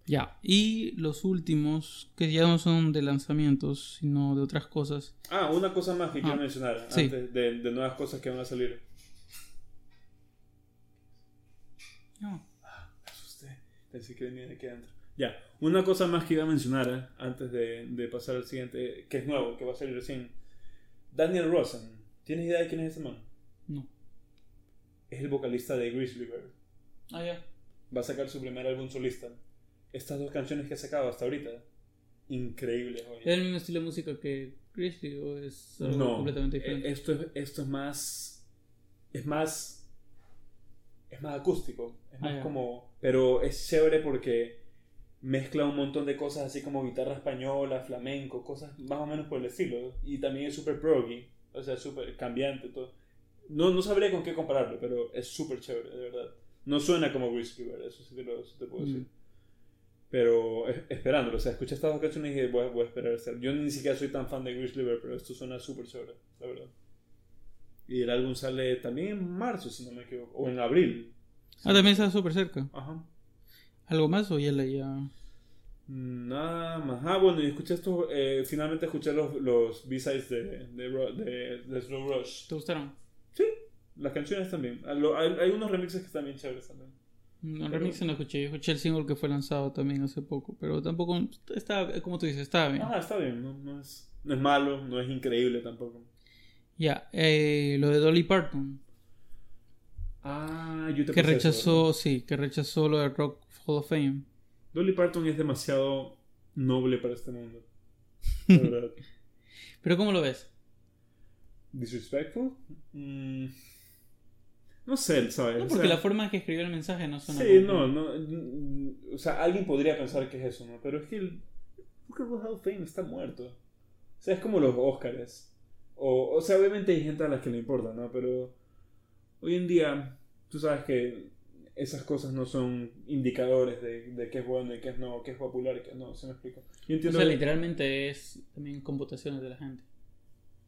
Ya, y los últimos, que ya no son de lanzamientos, sino de otras cosas.
Ah, una cosa más que
Ah,
quiero mencionar
sí.
antes de, de nuevas cosas que van a salir.
No.
Me asusté. Pensé que venía de aquí adentro. Ya, una cosa más que iba a mencionar eh, antes de, de pasar al siguiente, que es nuevo, que va a salir recién. Daniel Rosen. ¿Tienes idea de quién es ese man?
No.
Es el vocalista de Grizzly Bear.
Ah, ya.
Va a sacar su primer álbum solista. Estas dos canciones que ha sacado hasta ahorita, increíbles. oye.
¿Es el mismo estilo de música que Grizzly o es algo
No,
completamente
eh,
diferente?
Esto es, esto es más. Es más. Es más acústico. Es
Ah,
más
ya.
como. Pero es chévere porque mezcla un montón de cosas así como guitarra española, flamenco, cosas más o menos por el estilo. Y también es súper proggy. O sea, súper cambiante todo. No, no sabría con qué compararlo, pero es súper chévere, de verdad. No suena como Grizzly Bear, eso sí te lo, sí te puedo decir.
Mm.
Pero es- esperándolo, o sea, escuché estas dos canciones y dije, voy, a- voy a esperar a estar. Yo ni siquiera soy tan fan de Grizzly Bear, pero esto suena súper chévere, la verdad. Y el álbum sale también en marzo, si no me equivoco, o en abril.
Ah, también está súper cerca.
Ajá.
¿Algo más o ya la ya...?
Nada más. Ah, bueno, y escuché esto, eh, finalmente escuché los, los B-sides de, de, de, de Slow Rush.
¿Te gustaron?
Sí, las canciones también. Ah, Hay, hay unos remixes que están bien chéveres también.
No,
Pero-
remix no escuché. Yo escuché el single que fue lanzado también hace poco. Pero tampoco... Está, como tú dices, estaba bien.
Ah, está bien, no, no, es, no es malo, no es increíble tampoco.
Ya, eh, lo de Dolly Parton.
Ah, yo te
Que
eso,
rechazó, sí, que rechazó lo de Rock Hall of Fame.
Dolly Parton es demasiado noble para este mundo. La verdad.
Pero ¿cómo lo ves?
¿Disrespectful? Mm, no sé, ¿sabes?
No,
O
porque
sea,
la forma en que escribió el mensaje no suena
Sí, no, no. mm, O sea, alguien podría pensar que es eso, ¿no? Pero es que el and Roll Hall of Fame está muerto. O sea, es como los Oscars. O, o sea, obviamente hay gente a la que le importa, ¿no? Pero hoy en día, tú sabes que esas cosas no son indicadores de, de qué es bueno y qué es no, qué es popular y qué no, ¿se me explica? Yo
O sea,
que-
literalmente es también con votaciones de la gente.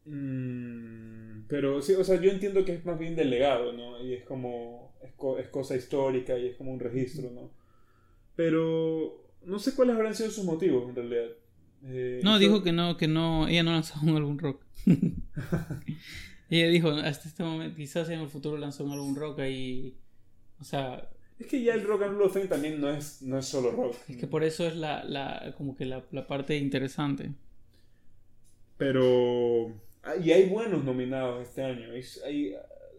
Mm, pero sí, o sea, yo entiendo que es más bien del legado, ¿no? Y es como, es, co- es cosa histórica y es como un registro, ¿no? Pero no sé cuáles habrán sido sus motivos en realidad. Eh,
No, dijo que no, que no, ella no lanzó un álbum rock. ella dijo, hasta este momento, quizás en el futuro lanzó un álbum rock ahí. O sea,
Es que ya el rock and roll thing también no es, no es solo rock.
es que por eso es la, la como que la, la parte interesante.
Pero... ah, Y hay buenos nominados este año. Hay, hay,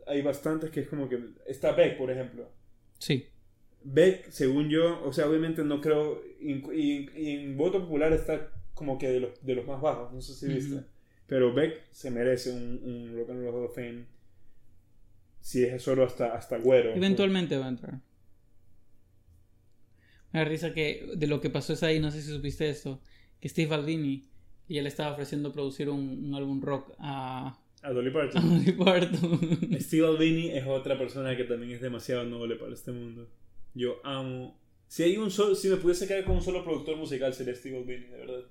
hay bastantes que es como que... Está Beck, por ejemplo.
Sí.
Beck, según yo, o sea, obviamente no creo, y, en voto popular está como que de los, de los más bajos, no sé si viste, pero Beck se merece un, un Rock and Roll Hall of Fame, si es solo hasta, hasta güero.
Eventualmente va a entrar. Me da risa que de lo que pasó es ahí, no sé si supiste esto, que Steve Albini y él estaba ofreciendo producir un, un álbum rock a,
A Dolly
a
Parton.
Dolly Parton.
Steve Albini es otra persona que también es demasiado noble para este mundo. Yo amo... Si, hay un solo, si me pudiese quedar con un solo productor musical sería Steve Albini, de verdad.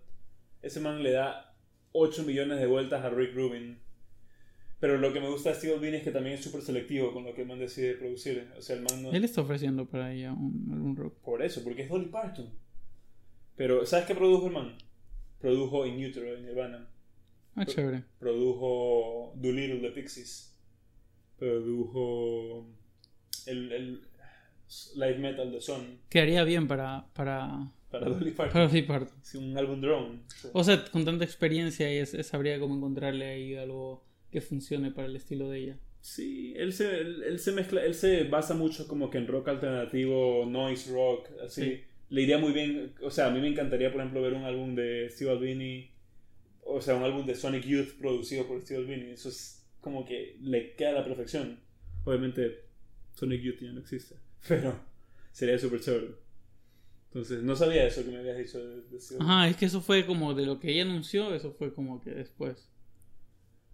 Ese man le da 8 millones de vueltas a Rick Rubin. Pero lo que me gusta de Steve Albini es que también es súper selectivo con lo que el man decide producir. O sea, el man no...
él está ofreciendo para ella un álbum rock.
Por eso, porque es Dolly Parton. Pero, ¿sabes qué produjo el man? Produjo In Utero de Nirvana.
Ah, chévere.
Produjo Doolittle de Pixies. Produjo el, el light metal de Son
Quedaría bien para, para,
para Dolly Parton.
para Dolly Parton.
Sí, un álbum drone.
O sea, con tanta experiencia, ella s- sabría cómo encontrarle ahí algo que funcione para el estilo de ella.
Sí, él se, él, él se mezcla, él se basa mucho como que en rock alternativo, noise rock, así.
Sí.
Le iría muy bien, o sea, a mí me encantaría, por ejemplo, ver un álbum de Steve Albini, o sea, un álbum de Sonic Youth producido por Steve Albini. Eso es como que le queda a la perfección. Obviamente, Sonic Youth ya no existe, pero sería súper chévere. Entonces, no sabía eso que me habías dicho de, de Steve.
Ajá, es que eso fue como de lo que ella anunció, eso fue como que después.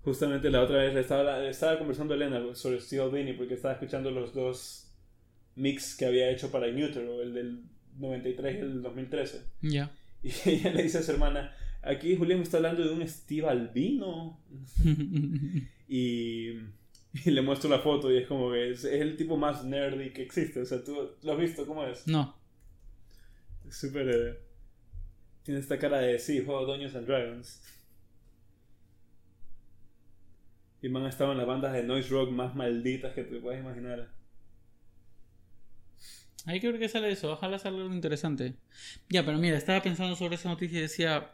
Justamente la otra vez le estaba, le estaba conversando a Elena sobre Steve Albini porque estaba escuchando los dos mix que había hecho para Utero, el del 93 y el del 2013.
Ya.
Y ella le dice a su hermana, aquí Julián me está hablando de un Steve Albino. Y, y le muestro la foto y es como que es, es el tipo más nerdy que existe. O sea, ¿tú lo has visto cómo es?
no.
Súper. eh, tiene esta cara de sí, juego Dungeons and Dragons. Y man ha estado en las bandas de noise rock más malditas que te puedas imaginar.
Hay que ver qué sale de eso. Ojalá salga algo interesante. Ya, pero mira, estaba pensando sobre esa noticia y decía.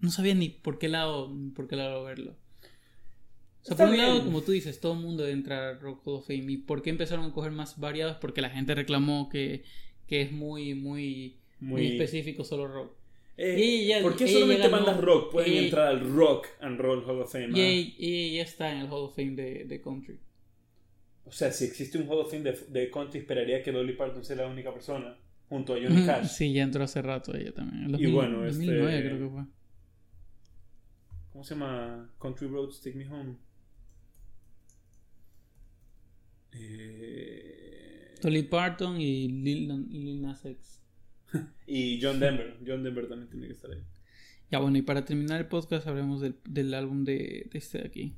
No sabía ni por qué lado, por qué lado verlo. O sea,
Está
por un lado, como tú dices, todo el mundo debe entrar a Rock Hall of Fame. ¿Y por qué empezaron a coger más variados? Porque la gente reclamó que, que es muy, muy, muy,
Muy-
específico solo rock.
Eh,
Y ella-
¿Por qué
ella
solamente bandas rock pueden
ella-
entrar al Rock and Roll Hall of Fame?
Y
ah?
ella, ya está en el Hall of Fame de, de Country.
O sea, si existe un Hall of Fame de, de country, esperaría que Dolly Parton sea la única persona, junto a Johnny Cash.
Sí, ya entró hace rato ella también. En
Y
2000
bueno, este-
2009 creo que fue.
¿Cómo se llama? Country Roads Take Me Home. Eh,
Dolly Parton y Lil, Lil Nas X.
y John Denver. John Denver también tiene que estar ahí.
Ya bueno, y para terminar el podcast hablemos del, del álbum de, de este de aquí.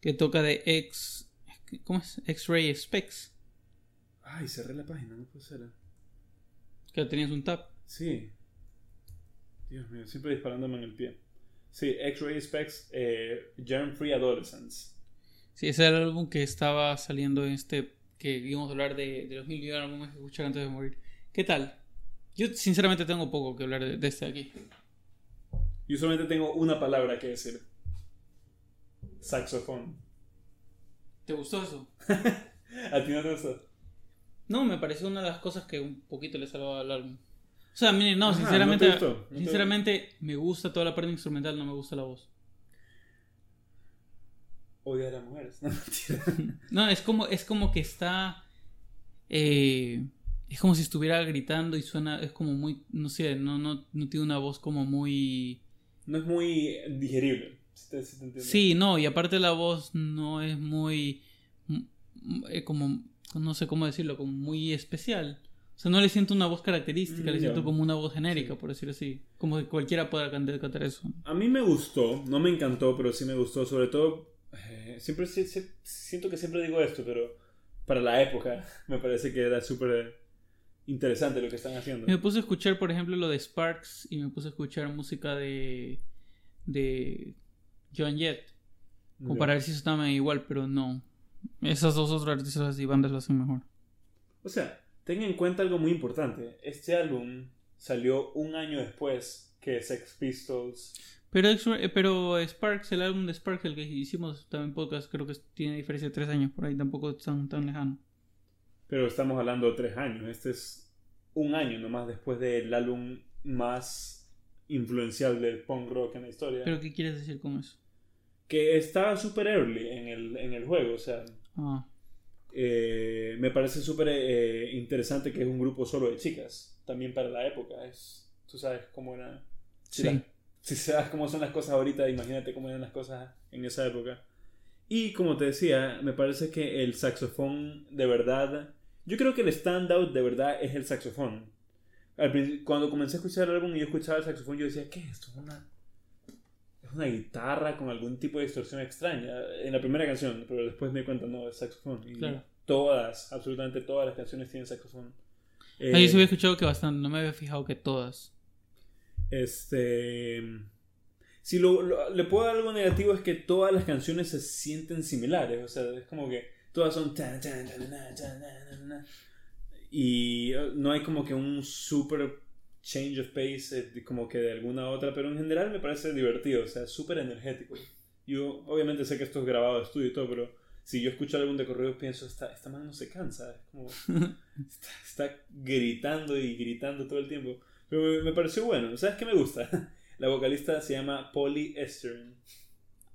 Que toca de X... ¿Cómo es? X-Ray Specs.
Ay, cerré la página, no puede ser.
Que tenías un tap.
Sí. Dios mío, siempre disparándome en el pie. Sí, X-Ray Specs, eh, Germ Free Adolescents.
Sí, ese era el álbum que estaba saliendo en este... Que íbamos a hablar de, de los mil millones de álbumes que escuchar antes de morir. ¿Qué tal? Yo sinceramente tengo poco que hablar de, de este de aquí.
Yo solamente tengo una palabra que decir. Saxofón.
¿Te gustó eso?
¿A ti no te gusta?
No, me pareció una de las cosas que un poquito le salvaba al álbum. O sea, miren, no,
Ajá,
sinceramente,
¿no te gustó? ¿No te-
sinceramente me gusta toda la parte instrumental, no me gusta la voz.
Odiar a mujeres. No.
No, es como, es como que está, eh, es como si estuviera gritando y suena, es como muy, no sé, no, no, no tiene una voz como muy,
No es muy digerible. Si te, si te entiendo.
sí, no, y aparte la voz no es muy, mm, mm, eh, como, no sé cómo decirlo, como muy especial. O sea, no le siento una voz característica,
Mm,
le
ya.
siento como una voz genérica, por decirlo así. Como que cualquiera pueda cantar, eso.
A mí me gustó, no me encantó, pero sí me gustó. Sobre todo, eh, siempre si- si- siento que siempre digo esto, pero para la época me parece que era súper interesante lo que están haciendo.
Me puse a escuchar, por ejemplo, lo de Sparks y me puse a escuchar música de, de Joan Jett. Como para ver si eso estaba igual, pero no. Esas dos otras artistas y bandas lo hacen mejor.
O sea, ten en cuenta algo muy importante. Este álbum salió un año después que Sex Pistols.
Pero, eh, pero Sparks, el álbum de Sparks, el que hicimos también podcast, creo que tiene diferencia de tres años por ahí, tampoco es tan, tan lejano.
Pero estamos hablando de tres años. Este es un año nomás después del álbum más influencial del punk rock en la historia.
¿Pero qué quieres decir con eso?
Que estaba súper early en el, en el juego. O sea,
Ah,
eh, me parece súper eh, interesante que es un grupo solo de chicas. También para la época. Es, tú sabes cómo era. Si,
Sí.
la- si sabes cómo son las cosas ahorita, imagínate cómo eran las cosas en esa época. Y como te decía, me parece que el saxofón de verdad. Yo creo que el standout de verdad es el saxofón. Cuando comencé a escuchar el álbum y yo escuchaba el saxofón, yo decía, ¿qué es esto? ¿Es una, es una guitarra con algún tipo de distorsión extraña. En la primera canción, pero después me di cuenta, no, es saxofón. Y
Claro.
todas, absolutamente todas las canciones tienen saxofón. Eh,
Ah, yo sí había escuchado que bastante, no me había fijado que todas.
Este. Si lo, lo- le puedo dar algo negativo es que todas las canciones se sienten similares. O sea, es como que todas son. Y eh, no hay como que un super change of pace, eh, como que de alguna a otra, pero en general me parece divertido, o sea, súper energético. Yo obviamente sé que esto es grabado de estudio y todo, pero si yo escucho álbum de correos pienso, esta, esta man no se cansa, es como, está, está gritando y gritando todo el tiempo. Pero me, me pareció bueno, ¿sabes qué me gusta? La vocalista se llama Polly Estern.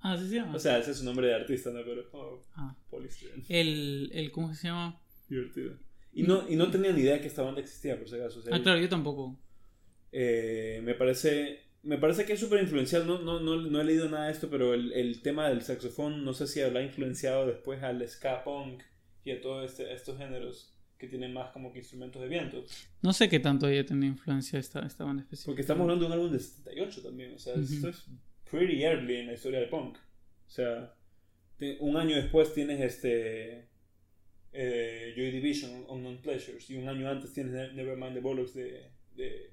Ah, sí se llama.
O sea, ese es su nombre de artista, ¿no? Pero, oh,
Ah.
Polly Estern.
el, el, ¿cómo se llama?
Divertido. Y no, y no tenía ni idea que esta banda existía, por si acaso. o sea,
Ah, claro, yo tampoco.
Eh, me parece me parece que es súper influencial no, no, no, no he leído nada de esto pero el, el tema del saxofón no sé si habrá influenciado después al ska punk y a todos este, estos géneros que tienen más como que instrumentos de viento
No sé qué tanto haya tenido influencia esta, esta banda específica.
porque estamos hablando de un álbum de 78 también o sea
Ujú.
esto es pretty early en la historia del punk o sea te- un año después tienes este eh, Joy Division Unknown Pleasures y un año antes tienes Ne- Nevermind the Bollocks de, de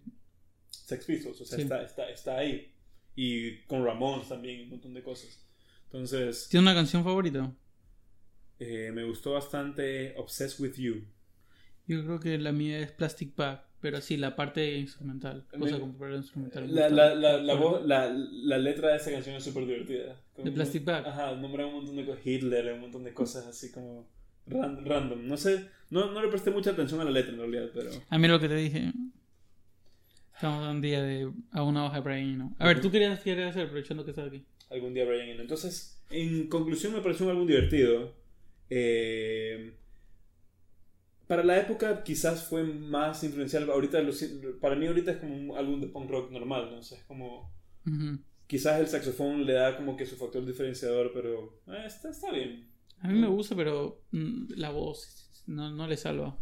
Sex Pistols, o sea,
Sí.
está, está, está ahí. Y con Ramones también, un montón de cosas. Entonces,
¿Tiene una canción favorita?
eh, me gustó bastante Obsessed with You.
Yo creo que la mía es Plastic Bag, pero sí, la parte instrumental.
Me-
Cosa para instrumental. me
La, la, la, la, voz- la, la letra de esa canción es súper divertida. Como-
¿De Plastic Bag?
Ajá, nombra un montón de cosas, Hitler, un montón de cosas así como ran- random. No sé, no, no le presté mucha atención a la letra en realidad, pero...
A mí lo que te dije. Estamos un día de a una hoja de Brian Eno. A ver, ¿tú querías, querías hacer aprovechando que estás aquí?
algún día Brian Eno. Entonces, en conclusión, me pareció un álbum divertido. Eh, para la época quizás fue más influencial. Ahorita, para mí ahorita es como un álbum de punk rock normal, ¿no? O sea, es como... Quizás el saxofón le da como que su factor diferenciador, pero eh, está, está bien.
A mí me gusta, pero mm, la voz no, no le salva.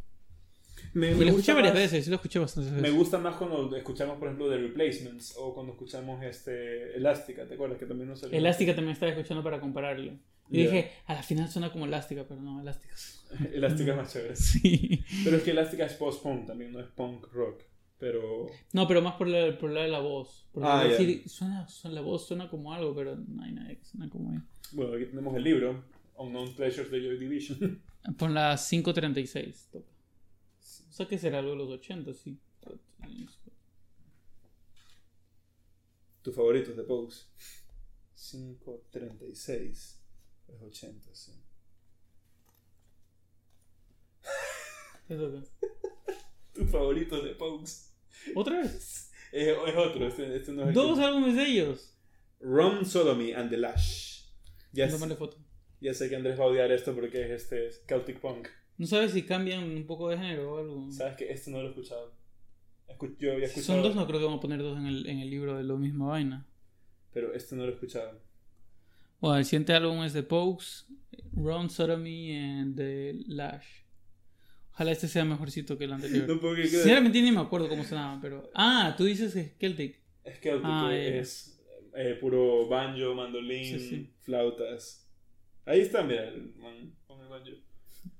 Me, me
lo escuché varias
más-
veces, sí lo escuché bastantes
Me
veces.
gusta más cuando escuchamos, por ejemplo, The Replacements o cuando escuchamos este Elástica, ¿te acuerdas? Que también no salió.
Elástica también estaba escuchando para compararlo. Y
Ya.
dije, a la final suena como Elástica, pero no, Elástica. es-
Elástica es más chévere.
Sí.
Pero es que Elástica es post-punk también, no es punk rock. Pero.
No, pero más por la, por la de la voz. Porque
Ah,
decir, suena, suena- la voz suena como algo, pero no hay nadie que suena como él.
Bueno, aquí tenemos el libro, Unknown Pleasures de Joy Division.
Pon la 536. toca. O sea que será algo de los 80, sí.
Tus favoritos de Pose. 536. Es 80, sí.
¿Qué toca?
Tus favoritos de Pose.
¿Otra vez?
Es, es otro, este, este no es
Dos álbumes de ellos.
Rum Sodomy and the Lash. Ya, sé-
Tómale foto.
Ya sé que Andrés va a odiar esto porque es este es Celtic Punk.
No sabes si cambian un poco de género o algo.
¿Sabes que Este no lo he escuchado. Escu- yo había
Si
escuchado.
son dos, no creo que vamos a poner dos en el, en el libro de la misma vaina.
Pero este no lo he escuchado.
Bueno, el siguiente álbum es The Pokes, Ron Sodomy and The Lash. Ojalá este sea mejorcito que el anterior.
No puedo creer
Sinceramente ni me acuerdo cómo sonaba, pero... Ah, tú dices que es Celtic.
Es Celtic,
Ah, ya.
es eh, puro banjo, mandolín,
Sí, sí.
flautas. Ahí está, mira, el man con el banjo.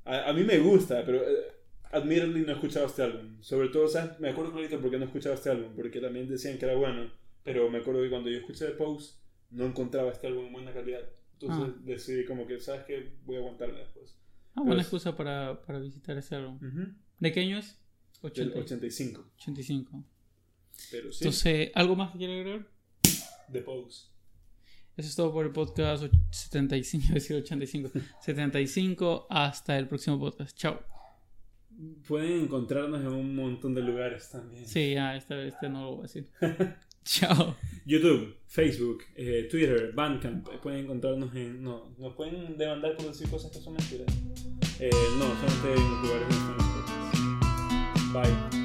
A, a mí me gusta, pero eh, admittedly no he escuchado este álbum. Sobre todo, ¿sabes? Me acuerdo clarito por qué no he escuchado este álbum, porque también decían que era bueno, pero me acuerdo que cuando yo escuché The Pose, no encontraba este álbum en buena calidad. Entonces
Ah.
decidí como que, ¿sabes qué? Voy a aguantarme después.
Ah, buena
Pues-
excusa para, para visitar ese álbum.
Ujú.
¿De qué año es?
Del
80,
85.
85.
Pero sí,
Entonces, ¿algo más que quiero agregar?
The Pose.
Eso es todo por el podcast och- 75, iba a decir 85. 75, hasta el próximo podcast. Chao.
Pueden encontrarnos en un montón de lugares también.
Sí, ya, este, este no lo voy a decir. Chao.
YouTube, Facebook, eh, Twitter, Bandcamp. Pueden encontrarnos en. No, nos pueden demandar por decir cosas que son mentiras. Eh, no, solamente en lugares donde están los podcasts. Bye.